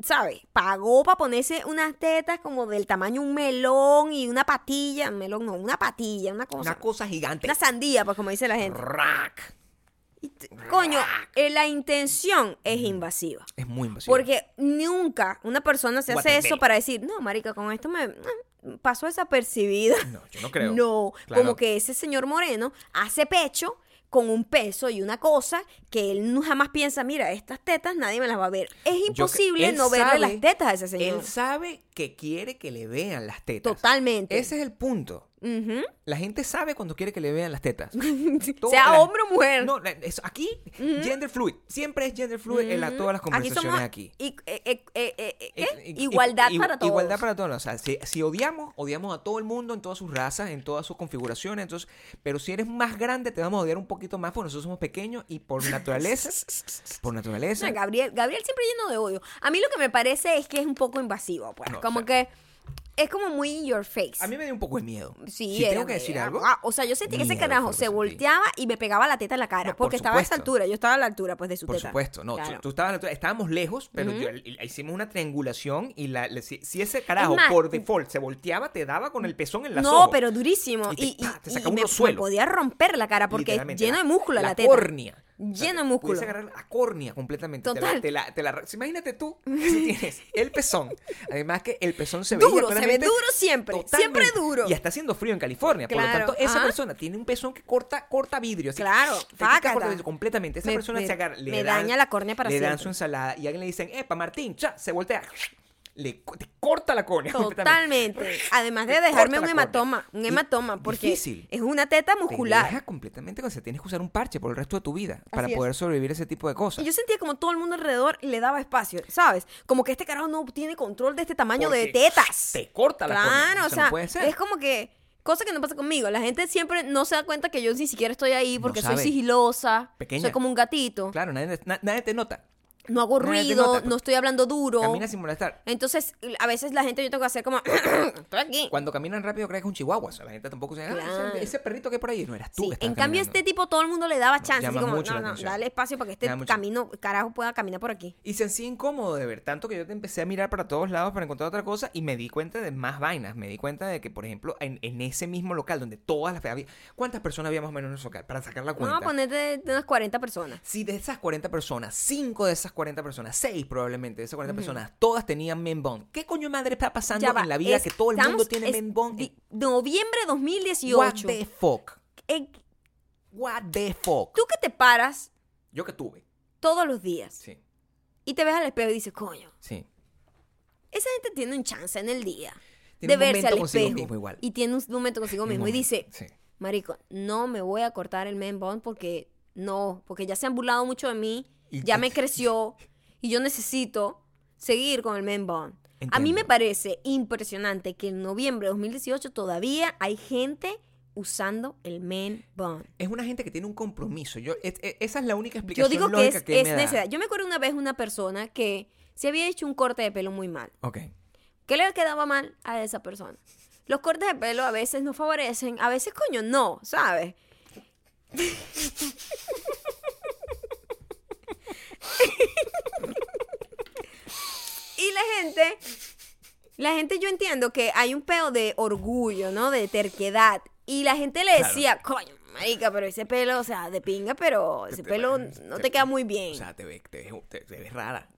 ¿sabes? Pagó para ponerse unas tetas como del tamaño de un melón y una patilla, melón no, una patilla, una cosa... Una cosa gigante. Una sandía, pues como dice la gente. Rack. Coño, eh, la intención es invasiva. Es muy invasivo. Porque nunca una persona se hace eso para decir, no, marica, con esto me ah, pasó desapercibida. No, yo no creo. (laughs) No, Claro. como que ese señor Moreno hace pecho con un peso y una cosa que él jamás piensa, mira, estas tetas nadie me las va a ver. Es imposible no verle sabe- las tetas a ese señor. Él sabe que quiere que le vean las tetas. Totalmente. Ese es el punto. La gente sabe cuando quiere que le vean las tetas. (laughs) Todo- Sea la- hombre o mujer. No, aquí, gender fluid. Siempre es gender fluid en la- todas las Aquí conversaciones somos aquí. igualdad i- para todos. Igualdad para todos. O sea, si, si odiamos, odiamos a todo el mundo en todas sus razas, en todas sus configuraciones. Entonces, pero si eres más grande, te vamos a odiar un poquito más porque nosotros somos pequeños y por (laughs) naturaleza, por naturaleza, No, Gabriel, Gabriel siempre lleno de odio. A mí lo que me parece es que es un poco invasivo, pues. No, como o sea- que es como muy in your face. a mí me dio un poco de miedo. Sí, si tengo que decir algo, ah, O sea, yo sentí que ese carajo se volteaba y me pegaba la teta en la cara. No, por porque estaba a esa altura. Yo estaba a la altura, pues, de su Por teta. supuesto, no. tú- Claro. Tú, estabas, a la altura- estábamos lejos, pero yo- hicimos una triangulación y la, le- si, si ese carajo más, por default se volteaba, te daba con el pezón en la No, pero durísimo. Y te- Y, y- pa, te y sacaba me, unos me suelos. podía romper la cara porque lleno de músculo la, la teta. córnea. Lleno de músculo. Puedes agarrar la córnea completamente. Te la- Total. Te la, te la- imagínate tú (laughs) que tienes el pezón. Además que el pezón se veía se ve duro siempre. Siempre duro. Y está haciendo frío en California. Por lo tanto, esa ajá. persona tiene un pezón que corta, corta vidrio. así, Claro, corta vidrio completamente. Esa Me- persona me- se agarra. Le me dan- daña la córnea para Le dan siempre. su ensalada y alguien le dicen, epa, Martín, cha, se voltea. Le te corta la córnea. (laughs) Totalmente. Además de Te dejarme un hematoma. Un hematoma. Porque difícil. es una teta Te muscular. deja completamente con se tienes que usar un parche por el resto de tu vida para Así es. poder sobrevivir a ese tipo de cosas. Y yo sentía como todo el mundo alrededor le daba espacio, ¿sabes? Como que este carajo no tiene control de este tamaño de Porque tetas. Te corta la córnea. Claro, o sea, no puede ser. es como que cosa que no pasa conmigo. La gente siempre no se da cuenta que yo ni siquiera estoy ahí No porque soy sabe. sigilosa, Pequeña. soy como un gatito, Claro, nadie, na- nadie te nota. No hago ruido, nota, no estoy hablando duro. Camina sin molestar. Entonces, a veces la gente yo tengo que hacer como (clears throat) estoy aquí. Cuando caminan rápido crees que es un chihuahua. O sea, la gente tampoco se ah, Claro. ese, perrito que hay por ahí no eras tú. Sí, que estabas en cambio este tipo todo el mundo le daba chance, así como, no, no, dale espacio para que este Llama mucho. camino, carajo pueda caminar por aquí. Y se hacía incómodo de ver, tanto que yo te empecé a mirar para todos lados para encontrar otra cosa y me di cuenta de más vainas. Me di cuenta de que, por ejemplo, en, en ese mismo local donde todas las... Había, ¿Cuántas personas había más o menos en ese local? Para sacar la cuenta. Vamos a ponerte de unas 40 personas. Si de esas 40 personas, 5 de esas 40 personas, 6 probablemente de esas 40 personas, todas tenían men bun. ¿Qué coño madre está pasando va, en la vida que todo el mundo tiene bun? di- Noviembre de 2018. What the fuck? Eh, What the fuck? tú que te paras Yo que tuve. todos los días Sí, y te ves al espejo y dices, coño, sí. esa gente tiene un chance en el día Tiene de un verse al consigo espejo. mismo igual. Y tiene un momento consigo mismo y dice, sí. marico, no me voy a cortar el men bun porque no, porque ya se han burlado mucho de mí, ya me (laughs) creció y yo necesito seguir con el men bun. A mí me parece impresionante que en noviembre de 2018 todavía hay gente usando el men bun. Es una gente que tiene un compromiso. Yo, es- es- esa es la única Yo explicación digo que es, que es me da. necesidad. Yo me acuerdo una vez una persona que se había hecho un corte de pelo muy mal. Ok. ¿Qué le quedaba mal a esa persona? Los cortes de pelo a veces nos favorecen, a veces, coño, no, ¿sabes? (laughs) y la gente, la gente yo entiendo que hay un peo de orgullo, ¿no? De terquedad. Y la gente le Claro. decía, coño, marica, pero ese pelo, o sea, de pinga, pero ese te- pelo no te- te queda muy bien O sea, te ves, te ves, te- te ves rara.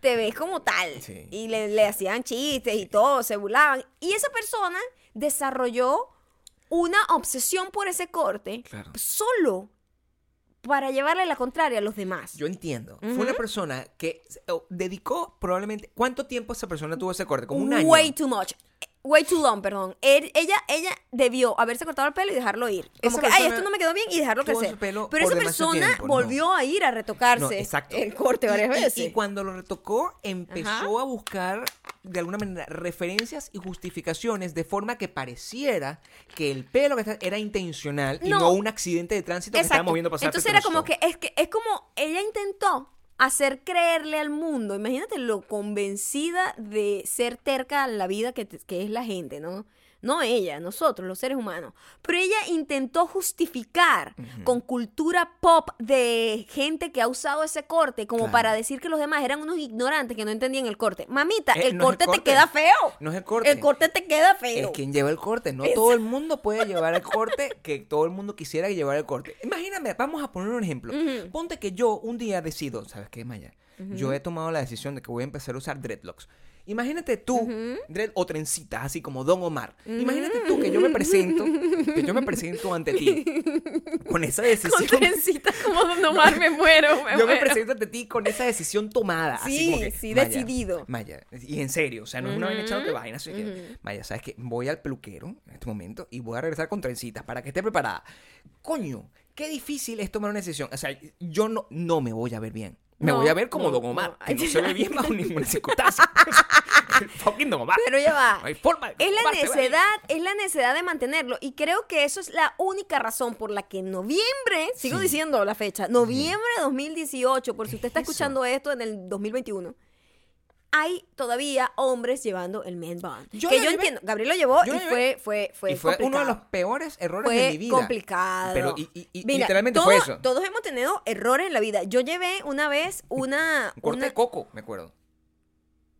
te ves como tal. Sí. Y le, le hacían chistes y todo, se burlaban. Y esa persona desarrolló una obsesión por ese corte Claro. solo para llevarle la contraria a los demás. Yo entiendo. Fue una persona que oh, dedicó probablemente... ¿Cuánto tiempo esa persona tuvo ese corte? Como un año. Way too much. Way too long, perdón. Él- ella, ella debió haberse cortado el pelo y dejarlo ir. Como que, ay, esto no me quedó bien y dejarlo crecer. Pero esa persona tiempo, no. volvió a ir a retocarse No, el corte varias Y- veces. Y, cuando lo retocó, empezó Ajá. a buscar de alguna manera referencias y justificaciones de forma que pareciera que el pelo que está- era intencional y No. un accidente de tránsito que estábamos viendo pasar. Entonces era como que es que es como ella intentó hacer creerle al mundo. Imagínate lo convencida de ser terca a la vida que, te- que es la gente, ¿no? No ella, nosotros, los seres humanos. Pero ella intentó justificar con cultura pop de gente que ha usado ese corte como Claro. para decir que los demás eran unos ignorantes que no entendían el corte. Mamita, Eh, el, no es el corte te queda feo. No es el corte. El corte te queda feo. Es quien lleva el corte. No todo el mundo puede llevar el corte que todo el mundo quisiera llevar el corte. Imagíname, vamos a poner un ejemplo. Ponte que yo un día decido, ¿sabes qué, Maya? Yo he tomado la decisión de que voy a empezar a usar dreadlocks. Imagínate tú, dread o trencitas, así como Don Omar. Imagínate tú que yo me presento, que yo me presento ante ti con esa decisión. Con trencitas como Don Omar, me muero, me Yo me presento ante ti con esa decisión tomada. así Sí, como que, sí, Maya, decidido. Maya, y en serio, o sea, no es una vaina echándote Ujú, vaina. que, ujú. Maya, ¿sabes qué? Voy al peluquero en este momento y voy a regresar con trencitas para que esté preparada. Coño, qué difícil es tomar una decisión. O sea, yo no, no me voy a ver bien. Me No, voy a ver como no, Don Omar, no. que no se ve bien bajo ninguna circunstancia. Fucking Don Omar. Pero ya va. No hay forma de que Es la necedad, es la necedad de mantenerlo. Y creo que eso es la única razón por la que en noviembre, sigo Sí. diciendo la fecha, noviembre de 2018, por si ¿Qué usted está eso? escuchando esto en el 2021, hay todavía hombres llevando el man bun. Yo que yo llevé. entiendo, Gabriel lo llevó y fue, fue, fue, y fue uno de los peores errores de mi vida. complicado. Pero, y, y- y Mira, literalmente fue eso. Todos hemos tenido errores en la vida. Yo llevé una vez una... Un corte una- de coco, me acuerdo.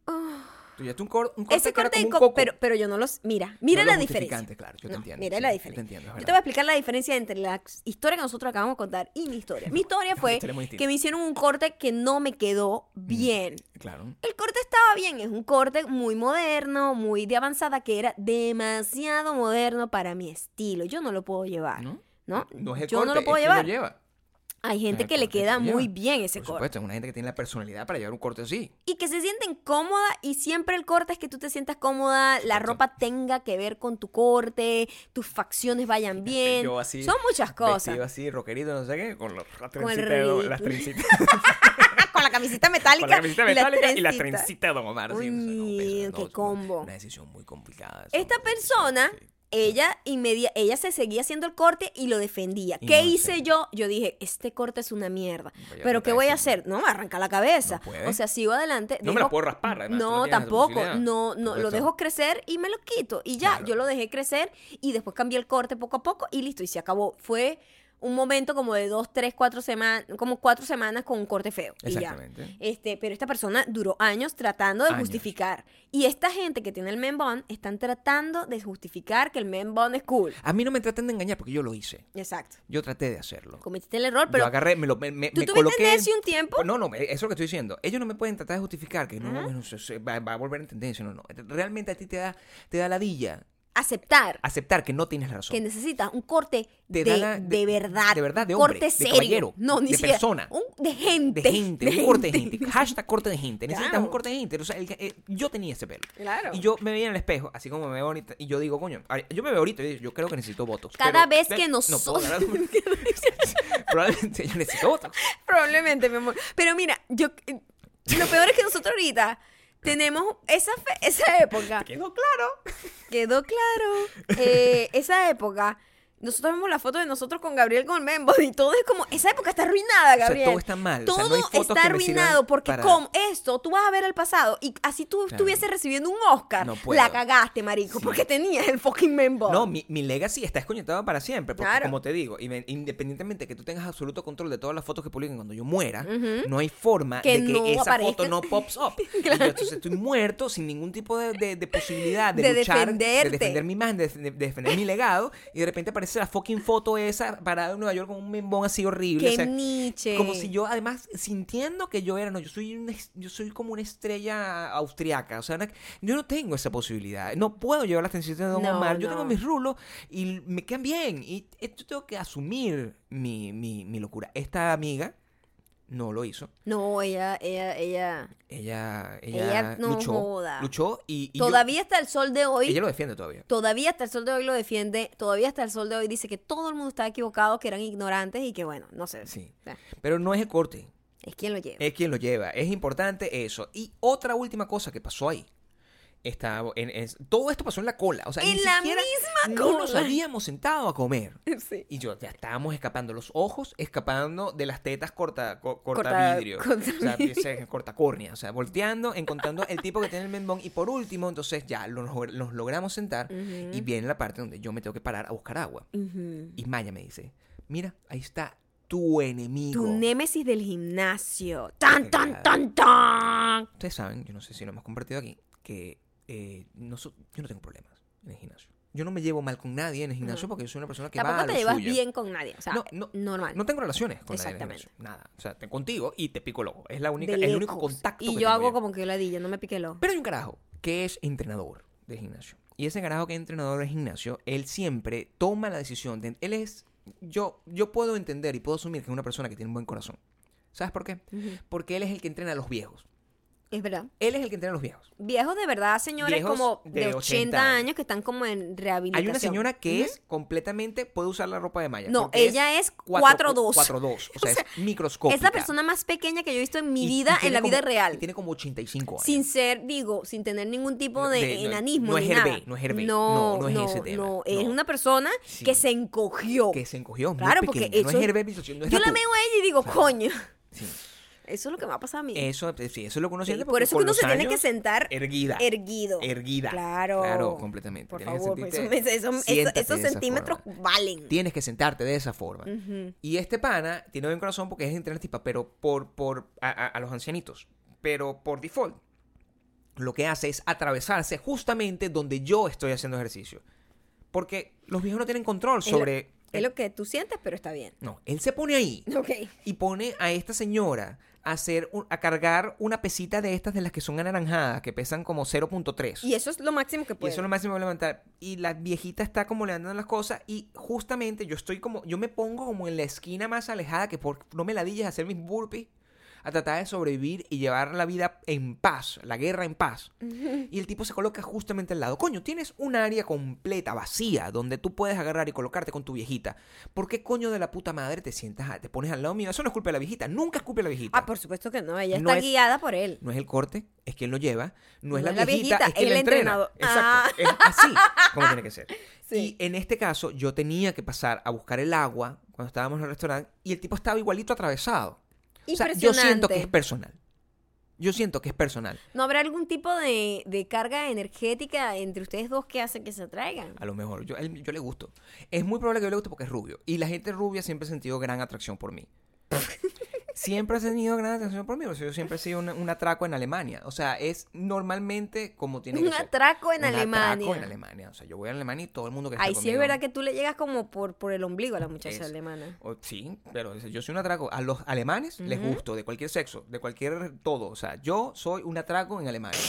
Ah. Tú llevaste un, cor- un corte Ese que era corte de como un coco, pero, pero yo no los... Mira, mira No la diferencia. claro, yo te No, entiendo, Mira sí, la yo te diferencia. entiendo, yo te voy a explicar la diferencia entre la historia que nosotros acabamos de contar y mi historia. Mi historia fue historia que me hicieron un corte que no me quedó bien. Claro. El corte estaba bien, es un corte muy moderno, muy de avanzada, que era demasiado moderno para mi estilo. Yo no lo puedo llevar. ¿No? ¿No? No es el yo corte, no lo puedo es llevar. lleva. Hay gente que le queda que muy bien ese Por corte. supuesto, es una gente que tiene la personalidad para llevar un corte así. y que se sienten cómoda y siempre el corte es que tú te sientas cómoda, la ropa tenga que ver con tu corte, tus facciones vayan bien. Yo así, Son muchas cosas. Vestido así, rockerito, no sé qué, con los- las trencitas, las con la camisita metálica. con la camiseta metálica y la trencita de Don Omar. sí, Uy, no no, qué combo. Una decisión muy complicada. Esta persona. Ella inmedia ella se seguía haciendo el corte y lo defendía. Y ¿Qué no hice sé. yo? Yo dije, este corte es una mierda. Pero ¿qué voy a hacer-? No me arranca la cabeza. No o sea, sigo adelante. No me la puedo raspar, además, no No, tampoco. No, no, lo dejo crecer y me lo quito. Y ya, Claro. yo lo dejé crecer y después cambié el corte poco a poco y listo. Y se acabó. Fue un momento como de dos, tres, cuatro semanas, como cuatro semanas con un corte feo. Y ya. Exactamente. Este, pero esta persona duró años tratando de Años. justificar. Y esta gente que tiene el men bun están tratando de justificar que el men bun es cool. A mí no me traten de engañar porque yo lo hice. Exacto. Yo traté de hacerlo. Cometiste el error, yo pero agarré, me lo me, me, tú me tuviste necio un tiempo. No, no, eso es lo que estoy diciendo. Ellos no me pueden tratar de justificar que no, bueno, se- se va, va a volver en tendencia. No, no. Realmente a ti te da, te da ladilla aceptar aceptar que no tienes la razón. que necesitas un corte Te de, la- de de- verdad. de verdad, de un corte hombre, de serio. caballero, no, ni de siquiera. persona. Un, de gente. de gente, un corte de gente. Hashtag corte de gente. Necesitas Claro. un corte de gente. O sea, el que- eh, yo tenía ese pelo. Claro. Y yo me veía en el espejo, así como me veo ahorita, y yo digo, coño, yo me veo ahorita y yo creo que necesito votos. Cada pero- vez que no puedo, nosotros-. (laughs) Probablemente yo necesito votos. (laughs) Probablemente, mi amor. Pero mira, yo eh, lo peor es que nosotros ahorita tenemos esa fe- esa época. Quedó claro. Quedó claro. Eh, esa época. Nosotros vemos la foto de nosotros con Gabriel con Membo (laughs) y todo es como. Esa época está arruinada, sea, Gabriel. todo está mal, o sea, Todo no hay fotos está que arruinado porque para- con esto tú vas a ver el pasado y así tú Claro. estuvieses recibiendo un Oscar. No la cagaste, marico, Sí. porque tenías el fucking Membo. No, mi, mi legacy está desconectado para siempre. Porque, Claro. como te digo, independientemente de que tú tengas absoluto control de todas las fotos que publiquen cuando yo muera, no hay forma Que de que no esa aparezca. foto no pops up. (laughs) Y yo, entonces estoy muerto sin ningún tipo de, de- de posibilidad de, De luchar, defenderte. de defender mi imagen, de defender mi legado. Y de repente aparece la fucking foto esa parada en Nueva York con un membón así horrible. Qué o sea, Nietzsche. Como si yo, además, sintiendo que yo era, no, yo soy, una yo soy como una estrella austriaca. O sea, una- yo no tengo esa posibilidad. No puedo llevar las tensiones de Don No, Omar. Yo no. tengo mis rulos y me quedan bien. Y esto tengo que asumir mi, mi, mi locura. Esta amiga no lo hizo. No, ella, ella, ella. Ella, ella, Ella no luchó, joda. luchó y, y yo- todavía hasta el sol de hoy. ella lo defiende todavía. Todavía hasta el sol de hoy lo defiende. Todavía hasta el sol de hoy dice que todo el mundo estaba equivocado, que eran ignorantes y que bueno, no sé. Sí. O sea, Pero no es el corte, es quien lo lleva. es quien lo lleva. Es importante eso. Y otra última cosa que pasó ahí. Estaba en, es- todo esto pasó en la cola. O sea, En ni la siquiera misma no nos habíamos sentado a comer. (laughs) Sí. Y yo, ya estábamos escapando los ojos, escapando de las tetas corta, co- corta, Corta- vidrio. corta o sea, corta córnea. O sea, volteando, encontrando el tipo que tiene el membón. Y por último, entonces ya lo- nos, logramos sentar. Y viene la parte donde yo me tengo que parar a buscar agua. Y Maya me dice, mira, ahí está tu enemigo. Tu némesis del gimnasio. ¡Tan, tan, tan, tan! Ustedes saben, yo no sé si lo hemos compartido aquí, que eh, no so- yo no tengo problemas en el gimnasio. Yo no me llevo mal con nadie en el gimnasio porque yo soy una persona que va Tampoco a te lo llevas suyo. bien con nadie. O sea, No, no, normal. No tengo relaciones con nadie en el Exactamente. Nada. O sea, te- contigo y te pico el ojo. Es la única, el único contacto Y que yo hago como que ladilla, no me pique el ojo. Pero hay un carajo que es entrenador de gimnasio. Y ese carajo que es entrenador de gimnasio, él siempre toma la decisión de... Él es... Yo, yo puedo entender y puedo asumir que es una persona que tiene un buen corazón. ¿Sabes por qué? Porque él es el que entrena a los viejos. Es verdad. Él es el que entrena a los viejos. Viejos de verdad, señores, Viejos como de de 80 80 años. que están como en rehabilitación. Hay una señora que Ujú. es completamente... Puede usar la ropa de Maya. No, porque ella es cuatro- 4'2". 4'2". (laughs) O sea, es microscópica. Es la persona más pequeña que yo he visto en mi Y- y vida, en tiene la vida como- real. Tiene como 85 años. Sin ser, digo, sin tener ningún tipo No, de, de- no, enanismo no ni es Hervé, nada. no es Hervé. No, No, no es ese tema. no, es No. una persona Sí. que se encogió. que se encogió. muy Claro, porque pequeña. No eso- es Hervé, no es Yo la veo a ella y digo, coño, Sí. Eso es lo que me va a pasar a mí. Eso, eh, sí, eso es lo que uno Sí, siente. por eso que uno se tiene que sentar erguida. erguido. Erguida. Claro. Claro, completamente. Por Tienes favor, eso, eso- eso- esos centímetros forma. valen. Tienes que sentarte de esa forma. Y este pana tiene buen corazón porque es entrenar tipa, pero por, por a, a- a los ancianitos. Pero por default, lo que hace es atravesarse justamente donde yo estoy haciendo ejercicio. Porque los viejos no tienen control Es lo- sobre... Es lo que tú sientes, pero está bien. No, él se pone ahí (laughs) Ok. y pone a esta señora a hacer un- a cargar una pesita de estas de las que son anaranjadas, que pesan como 0.3. Y eso es lo máximo que Y puede. eso es lo máximo que voy a levantar. Y la viejita está como levantando las cosas. Y justamente yo estoy como. Yo me pongo como en la esquina más alejada que por no me ladillas a hacer mis burpees. A tratar de sobrevivir y llevar la vida en paz, la guerra en paz. (laughs) Y el tipo se coloca justamente al lado. Coño, tienes un área completa, vacía, donde tú puedes agarrar y colocarte con tu viejita. ¿Por qué coño de la puta madre te sientas, te pones al lado mío? Eso no es culpa de la viejita. Nunca es culpa de la viejita. Ah, por supuesto que no. Ella No está es- guiada por él. No es el corte, es quien lo lleva. No, es No la es la viejita, viejita, es quien la el entrena. Exacto. Es así como tiene que ser. (laughs) Sí. Y en este caso, yo tenía que pasar a buscar el agua cuando estábamos en el restaurante y el tipo estaba igualito atravesado. O sea, yo siento que es personal. Yo siento que es personal. ¿No habrá algún tipo de, de carga energética entre ustedes dos que hace que se atraigan? A lo mejor. Yo, él- yo le gusto. Es muy probable que yo le guste porque es rubio. Y la gente rubia siempre ha sentido gran atracción por mí. (laughs) siempre ha tenido gran atracción por mí. O sea, yo siempre he sido una- un atraco en Alemania. O sea, es normalmente como tiene que Un ser. atraco en Un atraco Alemania. en Alemania. O sea, yo voy a Alemania y todo el mundo que está Ahí sí es verdad que tú le llegas como por, por el ombligo a la muchacha Es- alemana. o- sí, pero yo soy un atraco. A los alemanes les gusto, de cualquier sexo, de cualquier todo. O sea, yo soy un atraco en Alemania.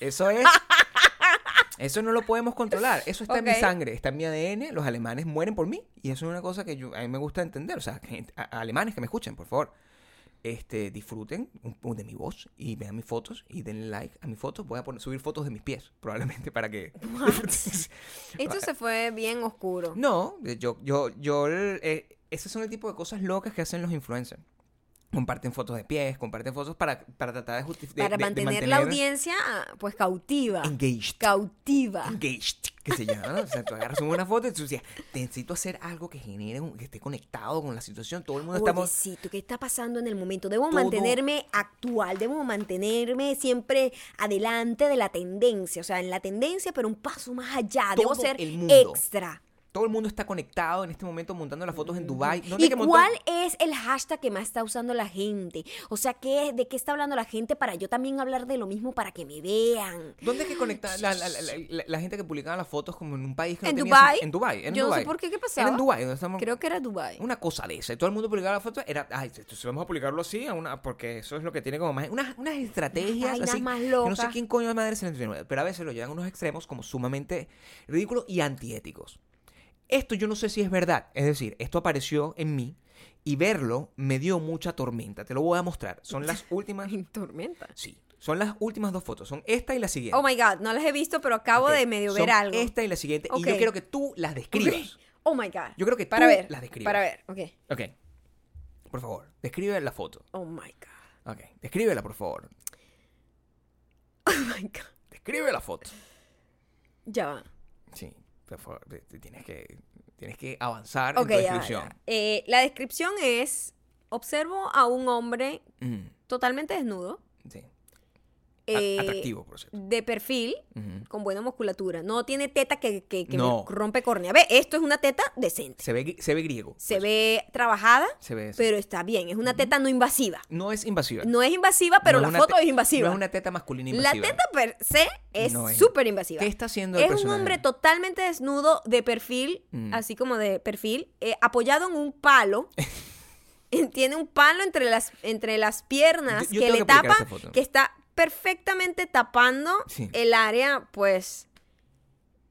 Eso es. (laughs) Eso no lo podemos controlar. Eso está en mi sangre, está en mi ADN. Los alemanes mueren por mí. Y eso es una cosa que yo, a mí me gusta entender. O sea, gente- a- a alemanes que me escuchen, por favor. Este, disfruten de mi voz y vean mis fotos y denle like a mis fotos. Voy a poner, subir fotos de mis pies, (laughs) probablemente para que. (laughs) Esto se fue bien oscuro. No, yo, yo, yo, eh, esos son el tipo de cosas locas que hacen los influencers. Comparten fotos de pies, comparten fotos para, para tratar de justificar. Para mantener la audiencia, pues, cautiva. Engaged. Cautiva. Engaged, que se llama. ¿no? O sea, tú agarras una foto y tú dices, necesito hacer algo que genere, un- que esté conectado con la situación. Todo el mundo estamos. Oyecito, ¿qué está pasando en el momento? Debo Todo- mantenerme actual, debo mantenerme siempre adelante de la tendencia, o sea, en la tendencia, pero un paso más allá, debo ser extra. Todo el mundo está conectado en este momento montando las fotos en Dubai. ¿Y cuál es el hashtag que más está usando la gente? O sea, ¿qué, ¿de qué está hablando la gente para yo también hablar de lo mismo para que me vean? ¿Dónde es que conecta la, la- la- la- la gente que publicaba las fotos como en un país que no ¿En tenía Dubái? sen- En Dubai. En Yo no sé por qué, ¿qué Era pasaba? en Dubai, donde estamos. Creo que era Dubai. Una cosa de esa. Y todo el mundo publicaba la foto. Era, ay, entonces vamos a publicarlo así, a una, porque eso es lo que tiene como más. Unas, unas estrategias vainas así. más que no sé locas. quién coño de madre se Pero a veces lo llevan a unos extremos como sumamente ridículos y antiéticos. Esto yo no sé si es verdad. Es decir, esto apareció en mí Y verlo me dio mucha tormenta. Te lo voy a mostrar. Son las (laughs) últimas. En tormenta. Sí. Son las últimas dos fotos. Son esta y la siguiente. Oh my god, no las he visto, pero acabo de medio Son ver algo. Esta y la siguiente. Y Ok. yo quiero que tú las describas. Oh my god. Yo creo que para tú ver, las describas. Para ver, ok. Ok. Por favor, describe la foto. Oh my god. Ok. Descríbela, por favor. Oh my god. Describe la foto. Ya va. Sí. Tienes que, tienes que avanzar Ok, en tu descripción. ya. Eh, la descripción es: observo a un hombre Mm, totalmente desnudo. sí. Eh, atractivo, por cierto. De perfil, con buena musculatura. No tiene teta que, que, que No. me rompe córnea. Ve, esto es una teta decente. Se ve, se ve griego. Se pues. ve trabajada, Se ve. pero está bien. Es una teta no invasiva. No es invasiva. No es invasiva, pero No la foto es invasiva. No es una teta masculina La invasiva. teta per se es No súper invasiva. ¿Qué está haciendo el Es un hombre totalmente desnudo, de perfil, Mm. así como de perfil, eh, apoyado en un palo. (laughs) Tiene un palo entre las, entre las piernas Yo- yo que le tapa, que está perfectamente tapando Sí. el área, pues,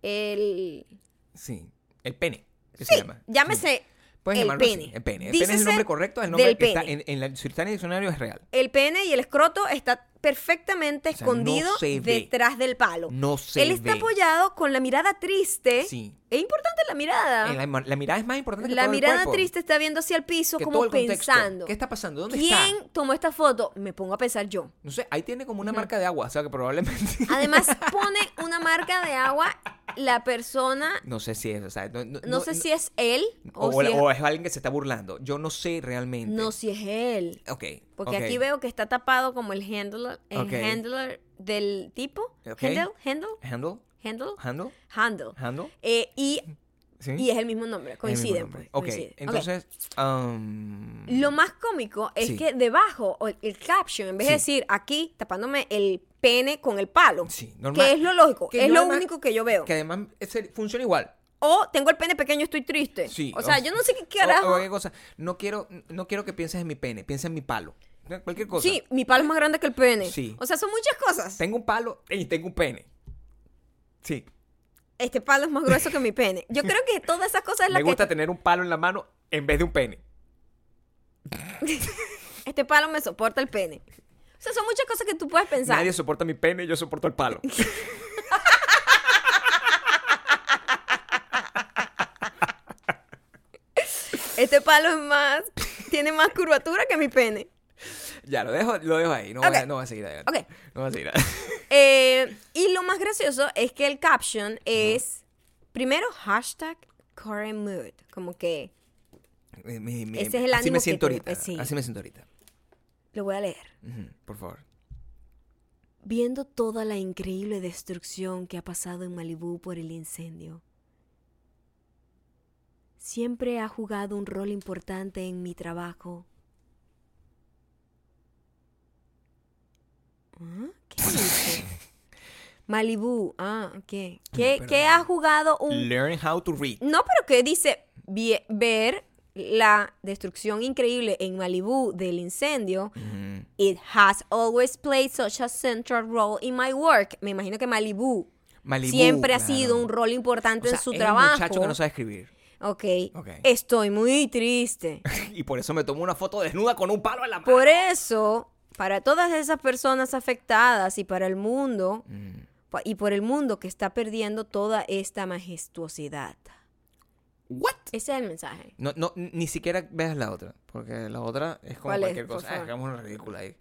el... Sí. El pene. ¿Qué Sí, se llama? llámese Puedes el llamarlo así, pene. El pene. El pene es el nombre correcto. El nombre está pene. en, en la, si está en el diccionario es real. el pene y el escroto está perfectamente O sea, no escondido detrás del palo. No se Él está ve. apoyado con la mirada triste. Sí. Es importante la mirada. En la, la mirada es más importante que La todo el mirada cuerpo. triste está viendo hacia el piso que como el contexto. pensando. ¿Qué está pasando? ¿Dónde ¿Quién está? tomó esta foto? Me pongo a pensar yo. No sé, ahí tiene como una marca de agua, o sea que probablemente... Además (laughs) pone una marca de agua la persona, no sé si es, o sea... No, no- no, no- sé si es él o, O, si es, o es alguien que se está burlando. Yo no sé realmente. no si es él. Ok. Porque aquí veo que está tapado como el handler, el handler del tipo. Handle, handle, Handle, handle, handle, handle. handle. Eh, y, ¿Sí? y es el mismo nombre, mismo coinciden. nombre. pues, Ok, coinciden. Ok. entonces... um, Lo más cómico es Sí. que debajo, el, caption, en vez de decir aquí tapándome el pene con el palo, Sí, normal. que es lo lógico, Que es lo además- único que yo veo. Que además es funciona igual. O tengo el pene pequeño, estoy triste. Sí. o sea, o- yo no sé qué o- carajo. O, qué cosa. No quiero, no quiero que pienses en mi pene, piensa en mi palo. Cualquier cosa. sí, mi palo es más grande que el pene. Sí. O sea, son muchas cosas. Tengo un palo y tengo un pene. Sí. Este palo es más grueso que mi pene. Yo creo que todas esas cosas es la Me gusta que tener un palo en la mano en vez de un pene. (laughs) este palo me soporta el pene. O sea, son muchas cosas que tú puedes pensar. Nadie soporta mi pene, yo soporto el palo. (laughs) Este palo es más tiene más curvatura que mi pene. ya, lo dejo, lo dejo ahí. No, voy, a, no voy a seguir adelante. Ok. No voy a seguir adelante. Eh, y lo más gracioso es que el caption es primero hashtag current mood, como que Mi- Ese es el así ánimo me que siento te- ahorita. sí. Así me siento ahorita. lo voy a leer. Por favor. Viendo toda la increíble destrucción que ha pasado en Malibú por el incendio, siempre ha jugado un rol importante en mi trabajo. ¿Ah? ¿Qué (laughs) dice? Malibú, ah, ok. ¿Qué, qué ha jugado un... Learn how to read. No, pero que dice ver la destrucción increíble en Malibú del incendio. Ujú. It has always played such a central role in my work. Me imagino que Malibú Malibú, siempre ha claro. sido un rol O importante sea, en su es trabajo. un muchacho que no sabe escribir. Ok. Ok. Estoy muy triste. (laughs) Y por eso me tomo una foto desnuda con un palo en la mano. Por eso, para todas esas personas afectadas y para el mundo, Mm. y por el mundo que está perdiendo toda esta majestuosidad. ¿What? Ese es el mensaje. No, no, ni siquiera veas la otra. Porque la otra es como ¿Cuál es? cualquier Por cosa. Ah, hagamos una ridícula ahí.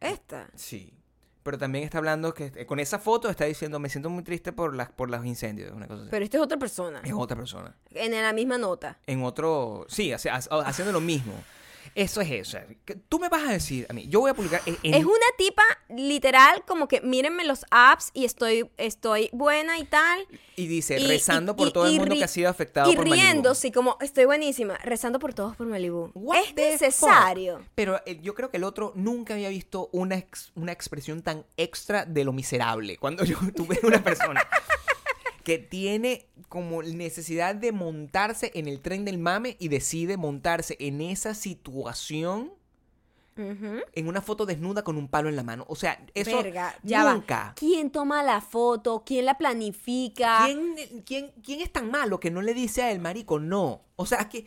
Esta. Sí. Pero también está hablando que con esa foto está diciendo me siento muy triste por las por los incendios, una cosa así. Pero esta es otra persona. es otra persona. En la misma nota. En otro, sí, hace- hace- haciendo lo mismo. Eso es eso. Tú me vas a decir a mí, yo voy a publicar en, Es una tipa literal como que mírenme los apps y estoy, estoy buena y tal. y dice y- rezando y- por y- todo el y mundo que ha sido afectado Y por Malibu. riéndose como estoy buenísima, rezando por todos por Malibu. What Es necesario. fuck? Pero eh, yo creo que el otro nunca había visto una, ex- una expresión tan extra de lo miserable. Cuando yo (laughs) tuve una persona que tiene como necesidad de montarse en el tren del mame y decide montarse en esa situación en una foto desnuda con un palo en la mano. O sea, eso Verga, ya va. nunca. ¿Quién toma la foto? ¿Quién la planifica? ¿Quién, quién, quién es tan malo que no le dice a el marico no? O sea, que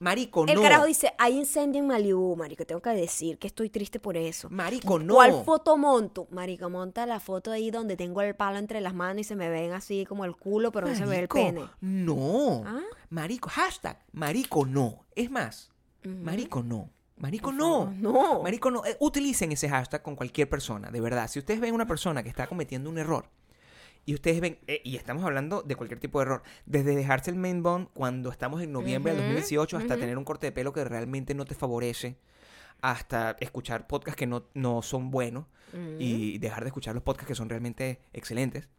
Marico, El no. carajo dice, hay incendio en Malibu, marico, tengo que decir que estoy triste por eso. Marico, no. ¿Cuál foto monto? Marico, monta la foto ahí donde tengo el palo entre las manos y se me ven así como el culo, pero no se ve el pene. No. ¿Ah? Marico, hashtag, marico, no. Es más, marico, no. Marico, no. no. Marico, no. Eh, utilicen ese hashtag con cualquier persona, de verdad. Si ustedes ven una persona que está cometiendo un error, y ustedes ven, eh, y estamos hablando de cualquier tipo de error, desde dejarse el main bone cuando estamos en noviembre del Ujú, 2018 hasta tener un corte de pelo que realmente no te favorece, hasta escuchar podcasts que no, no son buenos y dejar de escuchar los podcasts que son realmente excelentes.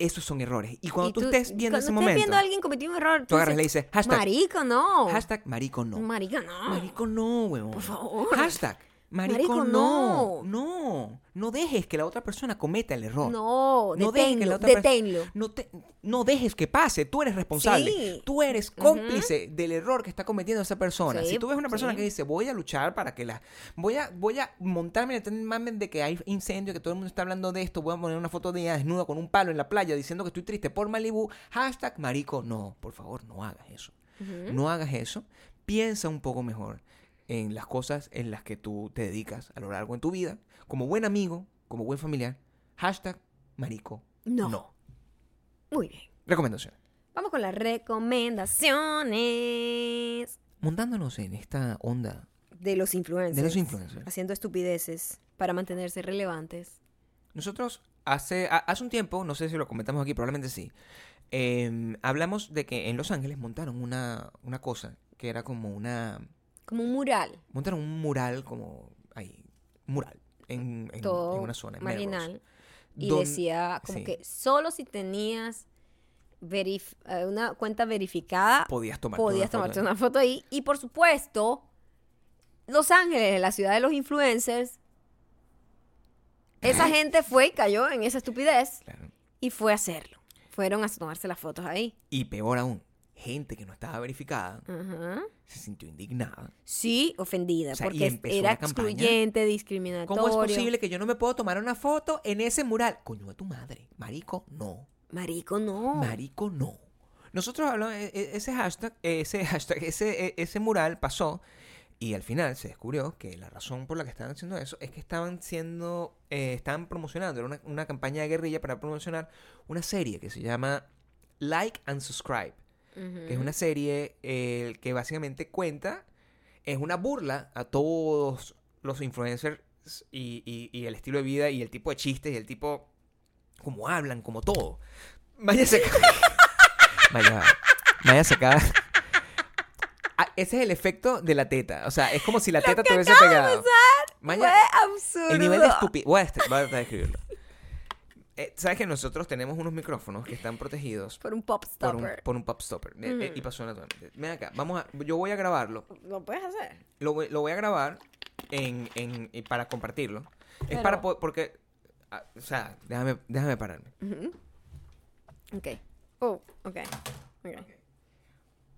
Esos son errores. Y cuando Y tú, estés viendo ese momento, viendo a alguien cometió un error, tú agarras y le dices hashtag, marico, no. hashtag marico no. Marico, no. Marico no, huevón. Por favor. Hashtag marico, Marico, no. no. No. No dejes que la otra persona cometa el error. No, No dejes que la otra. No, te- no dejes que pase, tú eres responsable. Sí. Tú eres cómplice del error que está cometiendo esa persona. Sí, si tú ves una persona sí. que dice, voy a luchar para que la... Voy a, voy a montarme en el tren de que hay incendio, que todo el mundo está hablando de esto, voy a poner una foto de ella desnuda con un palo en la playa diciendo que estoy triste por Malibu. Hashtag marico, no, por favor, no hagas eso. No hagas eso. Piensa un poco mejor en las cosas en las que tú te dedicas a lo largo de tu vida. Como buen amigo, como buen familiar. Hashtag marico. No. no. Muy bien. Recomendación. Vamos con las recomendaciones Montándonos en esta onda de los influencers. de los influencers. Haciendo estupideces para mantenerse relevantes. Nosotros hace, a- hace un tiempo, no sé si lo comentamos aquí, probablemente sí, em, hablamos de que en Los Ángeles montaron una, una cosa que era como una... Como un mural. Montaron un mural como ahí, mural, en, en- todo en una zona. en Melrose, marginal. Y don- decía como sí. que solo si tenías verif- eh, una cuenta verificada Podías tomarte podías una foto tomarte ahí. una foto ahí. Y por supuesto, Los Ángeles, la ciudad de los influencers, esa gente fue y cayó en esa estupidez Claro. y fue a hacerlo. Fueron a tomarse las fotos ahí. Y peor aún, gente que no estaba verificada se sintió indignada. Sí, ofendida, O sea, porque era excluyente, discriminatorio. ¿Cómo es posible que yo no me puedo tomar una foto en ese mural? Coño, a tu madre. Marico, no. Marico, no. Marico, no. Nosotros hablamos, e- e- ese hashtag, ese hashtag, ese, e- ese mural pasó y al final se descubrió que la razón por la que estaban haciendo eso es que estaban siendo, eh, estaban promocionando, era una, una campaña de guerrilla para promocionar una serie que se llama Like and Subscribe, que es una serie eh, que básicamente cuenta, es una burla a todos los influencers y, y- y el estilo de vida y el tipo de chistes y el tipo, como hablan, como todo. Váyase acá. Vaya, váyase acá. (laughs) Ah, ese es el efecto de la teta. O sea, es como si la teta te hubiese pegado. Fue absurdo. el nivel de estupidez. Voy voy a tratar de escribirlo. Eh, ¿Sabes que nosotros tenemos unos micrófonos que están protegidos Por un pop por un, stopper. por un pop stopper? Eh, eh, Mm. y pasó naturalmente. Ven acá, vamos a, yo voy a grabarlo. Lo puedes hacer. Lo voy, lo voy a grabar en, en- para compartirlo. Es para po- porque. ah, o sea, déjame, déjame pararme. Ok. Oh, ok. Ok.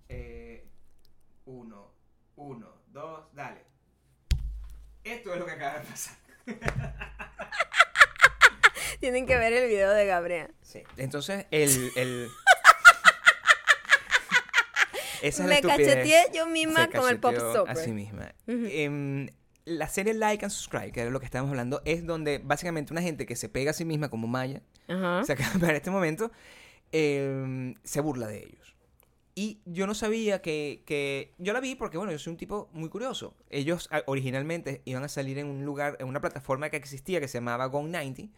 Eh, uno, uno, dos, dale. Esto es lo que acaba de pasar. (laughs) Tienen que ver el video de Gabriel. Sí. Entonces, el. el... (laughs) Esa es la Me estupidez. cacheteé yo misma Se con el pop cacheteó stopper. A sí misma. Em, la serie Like and Subscribe, que era lo que estábamos hablando, es donde básicamente una gente que se pega a sí misma como Maya, Ajá. se acaba para este momento, em, se burla de ellos. Y yo no sabía que, que... Yo la vi porque, bueno, yo soy un tipo muy curioso. Ellos originalmente iban a salir en un lugar, en una plataforma que existía que se llamaba Gong90. y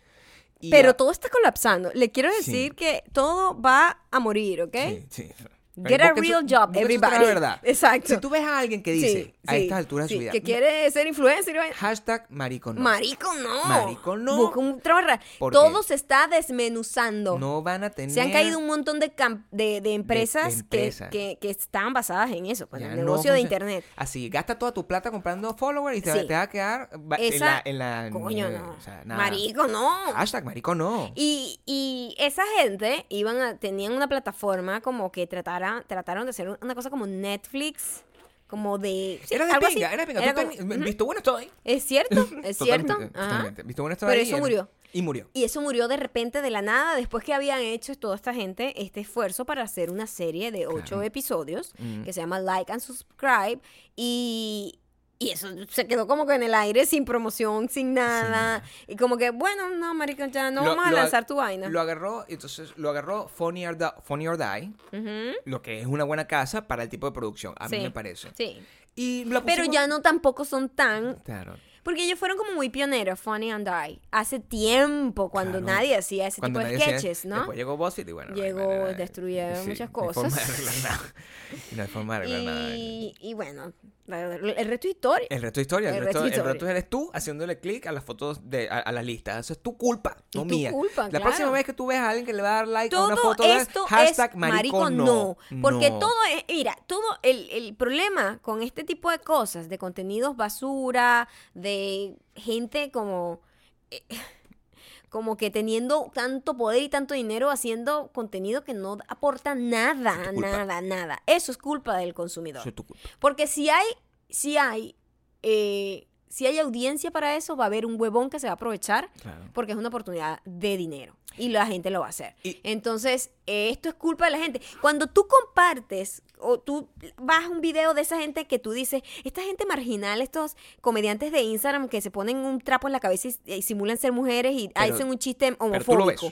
Pero todo está colapsando. Le quiero Sí. decir que todo va a morir, ¿ok? Sí, sí. Get a real job, everybody. otra verdad. Exacto. Si tú ves a alguien que dice, Sí, a sí, estas alturas sí, de su vida, que quiere ser influencer. hashtag marico no. Marico, no. Marico, no. Busca un trabajo real. ¿Por Todo se está desmenuzando. no van a tener... Se han caído un montón de, de, de empresas, empresas. Que, que, que están basadas en eso, pues, Ya el no negocio de internet. Así, gasta toda tu plata comprando followers y te, te va a quedar en la... En la Coño, eh, no. o sea, nada. Marico, no. Hashtag marico no. Y, y esa gente iban a, tenían una plataforma como que tratara, trataron de hacer una cosa como Netflix, como de... sí, era de algo así. pinga, era de pinga. Era Tú como- ten-. Visto bueno estoy. Es cierto, es (laughs) cierto. Totalmente, Ajá. totalmente. Visto bueno estoy Pero eso murió. Y murió. Y eso murió de repente de la nada después que habían hecho toda esta gente este esfuerzo para hacer una serie de ocho Claro. episodios Mm. que se llama Like and Subscribe y, y eso se quedó como que en el aire sin promoción, sin nada. Y como que, bueno, no, marico, ya no Lo- vamos a lanzar tu vaina. Lo agarró, entonces lo agarró Funny or, Funny or Die, lo que es una buena casa para el tipo de producción, a mí me parece. Sí. Y la Pero ya no tampoco son tan... Claro. Porque ellos fueron como muy pioneros, Funny and Die. Hace tiempo, cuando Claro. nadie hacía ese Cuando tipo de hacía- sketches, ¿no? Después llegó BuzzFeed y bueno. no Llegó, manera- destruyeron muchas no hay forma cosas. de arreglar nada. Y no hay forma de arreglar nada. Y, y bueno, el resto es historia. El resto de historia, el, El resto, resto el historia. resto eres tú haciéndole clic a las fotos de a, a las listas. Eso es tu culpa, no Es tu mía. culpa, la claro. próxima vez que tú veas a alguien que le va a dar like a todo una foto de esto hashtag es marico, no. Porque No. todo es, mira, todo el, el problema con este tipo de cosas, de contenidos basura, de gente como, eh, (laughs) como que teniendo tanto poder y tanto dinero haciendo contenido que no aporta nada, nada, nada. Eso es culpa del consumidor. Es tu culpa. Porque si hay, si hay, eh, si hay audiencia para eso, va a haber un huevón que se va a aprovechar Claro. porque es una oportunidad de dinero y la gente lo va a hacer. Y- Entonces, eh, esto es culpa de la gente. Cuando tú compartes o tú vas a un video de esa gente que tú dices, esta gente marginal, estos comediantes de Instagram que se ponen un trapo en la cabeza y, y simulan ser mujeres y Pero- hacen un chiste homofóbico.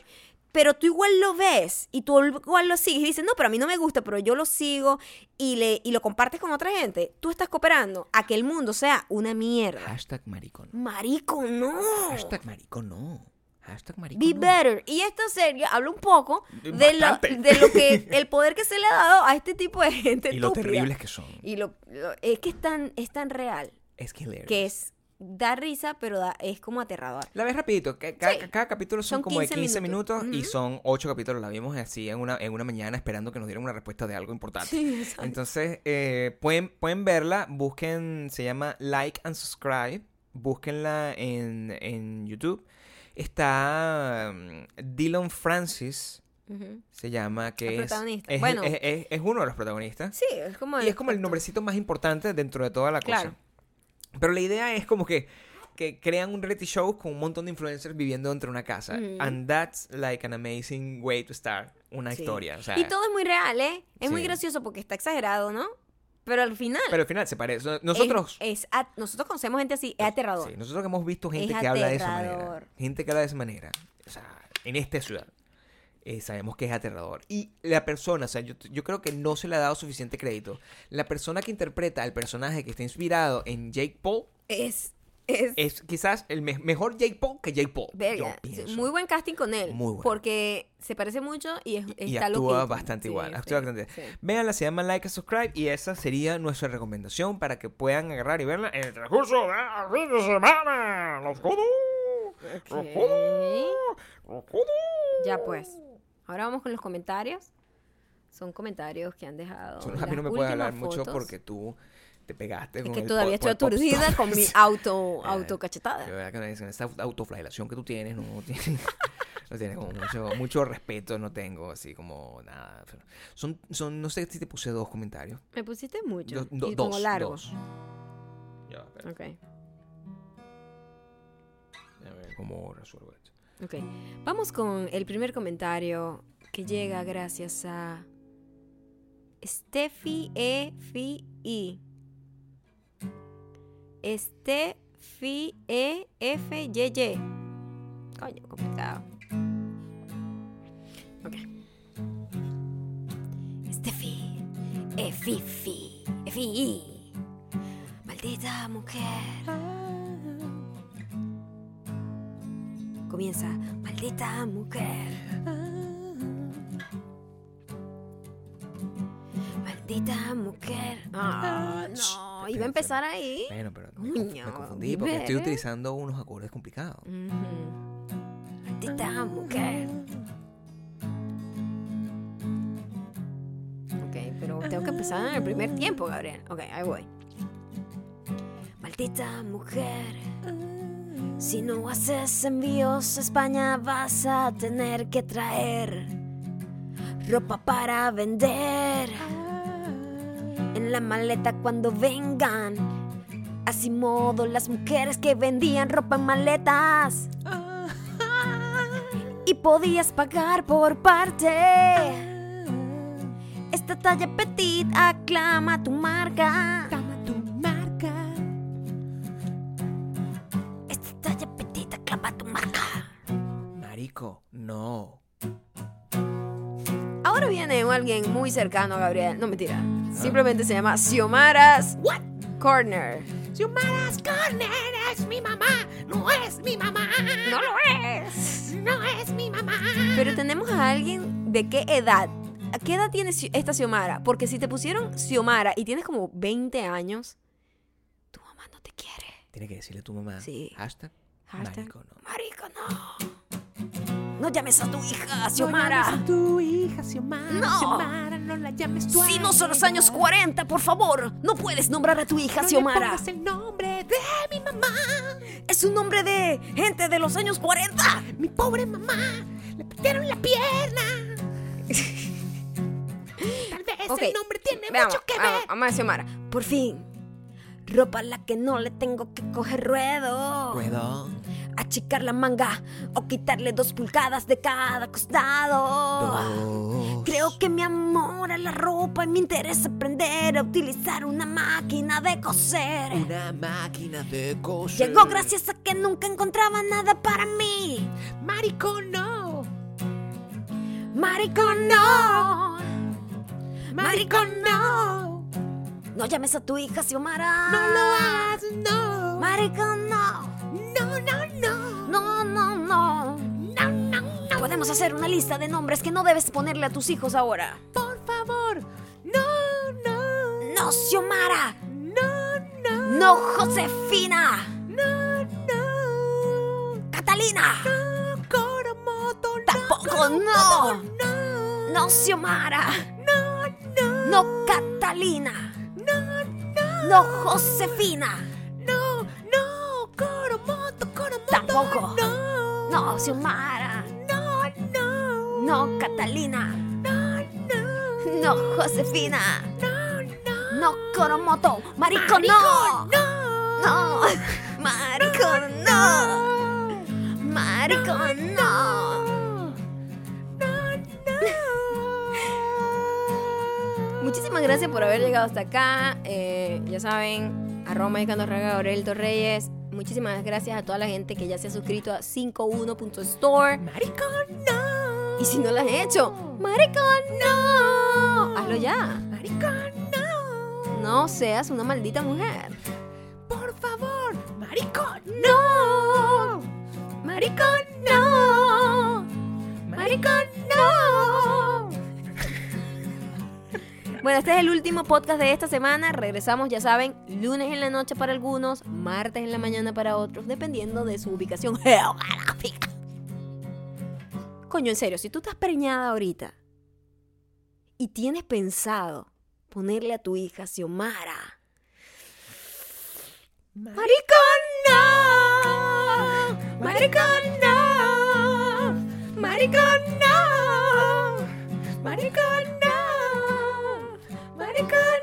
Pero tú igual lo ves y tú igual lo sigues y dices, no, pero a mí no me gusta, pero yo lo sigo y, le, y lo compartes con otra gente. Tú estás cooperando a que el mundo sea una mierda. Hashtag marico no. Marico, no. Hashtag marico no. Hashtag marico Be no. better. Y esta serie habla un poco de lo, de lo que (laughs) el poder que se le ha dado a este tipo de gente Y lo terribles que son. Y lo, lo- es que es tan, es tan real Es que que es da risa, pero da- es como aterrador. La ves rapidito, ca- ca- Sí. cada, capítulo son, Son como de 15 15 minutos, y son 8 capítulos. La vimos así en una, en una mañana esperando que nos dieran una respuesta de algo importante. Sí. Entonces, eh, pueden, pueden verla, busquen, se llama Like and Subscribe, búsquenla en, en YouTube. Está mm, Dylan Francis, se llama, que El es, protagonista. es, Bueno. es- es- es uno de los protagonistas. Sí, es como Y es como el nombrecito más importante dentro de toda la cosa. Claro. Pero la idea es como que, que crean un reality show con un montón de influencers viviendo dentro de una casa. And that's like an amazing way to start una Sí. historia. O sea, Y todo es muy real, ¿eh? Es muy gracioso porque está exagerado, ¿no? Pero al final. Pero al final se parece. Nosotros. Es, es a- nosotros conocemos gente así, es aterrador. Sí, nosotros que hemos visto gente Es que habla de esa manera. Gente que habla de esa manera. O sea, en esta ciudad. eh, sabemos que es aterrador. Y la persona, o sea, yo, yo creo que no se le ha dado suficiente crédito. La persona que interpreta al personaje que está inspirado en Jake Paul Es, es, es quizás el me- mejor Paul que pienso. Muy buen casting con él. Muy bueno. Porque se parece mucho y, es, y está actúa loquito. bastante Sí, igual. sí, Actúa bastante. sí. Véanla, se llama Like and Subscribe y esa sería nuestra recomendación para que puedan agarrar y verla en el transcurso del fin de semana. ¡Los jodo! ¡Los jodo! ¡Los jodo! Ya pues. Ahora vamos con los comentarios. Son comentarios que han dejado. Son- a mí no me puedes hablar mucho porque tú te pegaste Es con que el todavía estoy aturdida con mi (laughs) auto, autocachetada. De verdad que esa esa autoflagelación que tú tienes no tiene, (laughs) no tiene como mucho, mucho respeto, no tengo así como nada. Son, son, no sé si te puse dos comentarios. Me pusiste mucho. Do- do- y como dos, largos. dos. Ya, Ok, a ver cómo resuelvo esto. ok. Vamos con el primer comentario que llega gracias a Steffi E Fi I. Steffi E F Y Y. Coño, complicado. Ok. Steffi E Fifi E Fi I. Maldita mujer. Comienza, maldita mujer. Maldita mujer. Ah, no, iba a empezar ahí. Bueno, pero me, me confundí porque estoy utilizando unos acordes complicados. Maldita mujer. Ok, pero tengo que empezar en el primer tiempo, Gabriel. Ok, ahí voy. Maldita mujer. Si no haces envíos a España vas a tener que traer ropa para vender. En la maleta cuando vengan. Así modo las mujeres que vendían ropa en maletas. podías pagar por parte. Esta talla petit aclama tu marca. Dama tu marca. Esta talla petit aclama tu marca. Marico, no. Ahora viene alguien muy cercano a Gabriel. No mentira. Simplemente se llama Xiomara's What? Corner. Xiomara's Corner es mi mamá, no es mi mamá. No lo es. No es mi mamá. Pero tenemos a alguien de qué edad. ¿A qué edad tiene esta Xiomara? Porque si te pusieron Xiomara y tienes como 20 años, tu mamá no te quiere. Tiene que decirle a tu mamá. Sí. Hashtag. Hashtag, Marico, no. Marico, no. No llames a tu hija, Xiomara. tu hija, Xiomara. No. Xiomara, no la llames tu Si no son los años 40, por favor, no puedes nombrar a tu hija Xiomara. el nombre de mi mamá. Es un nombre de gente de los años 40. Mi pobre mamá. Le perdieron la pierna. Tal vez Ok, el nombre tiene Veamos, mucho que vamos, ver. vamos a Xiomara. Por fin. Ropa a la que no le tengo que coger ruedo. Ruedo. Achicar la manga o quitarle dos pulgadas de cada costado. Dos. Creo que mi amor a la ropa y me interesa aprender a utilizar una máquina de coser. Una máquina de coser. Llegó gracias a que nunca encontraba nada para mí. Marico, no. Maricón, no. Maricón, no. No llames a tu hija Xiomara. No lo hagas, no. Maricón, no. No, no, no. No, no, no. No, no, no. Podemos hacer una lista de nombres que no debes ponerle a tus hijos ahora. Por favor. No, no. No, Xiomara. No, no. No, Josefina. No, no. Catalina. No, Coromoto, no. Tampoco, no. No. No, Xiomara. No, no. No, Catalina. No, no. No, Josefina. Tampoco. No. No, Xiomara. No, no. No, Catalina. No, no. No, Josefina. No, no. No, Coromoto. Marico, (laughs) no. No. No. Marico, no. Marico, no. (laughs) Muchísimas gracias por haber llegado hasta acá. Eh, ya saben, arroba mexicano Gabriel Torreyes. Muchísimas gracias a toda la gente que ya se ha suscrito a 51.store. Maricón, no. Y si no lo has hecho, maricón, no. Hazlo ya. Maricón, no. No seas una maldita mujer. Por favor, maricón, No. Maricón, no. Maricón, Bueno, este es el último podcast de esta semana. Regresamos, ya saben, lunes en la noche para algunos, martes en la mañana para otros, dependiendo de su ubicación (laughs) geográfica. Coño, en serio, si tú estás preñada ahorita y tienes pensado ponerle a tu hija Xiomara, Maricón, no. Maricón, no. Maricón, no. Maricón, no. Maricón,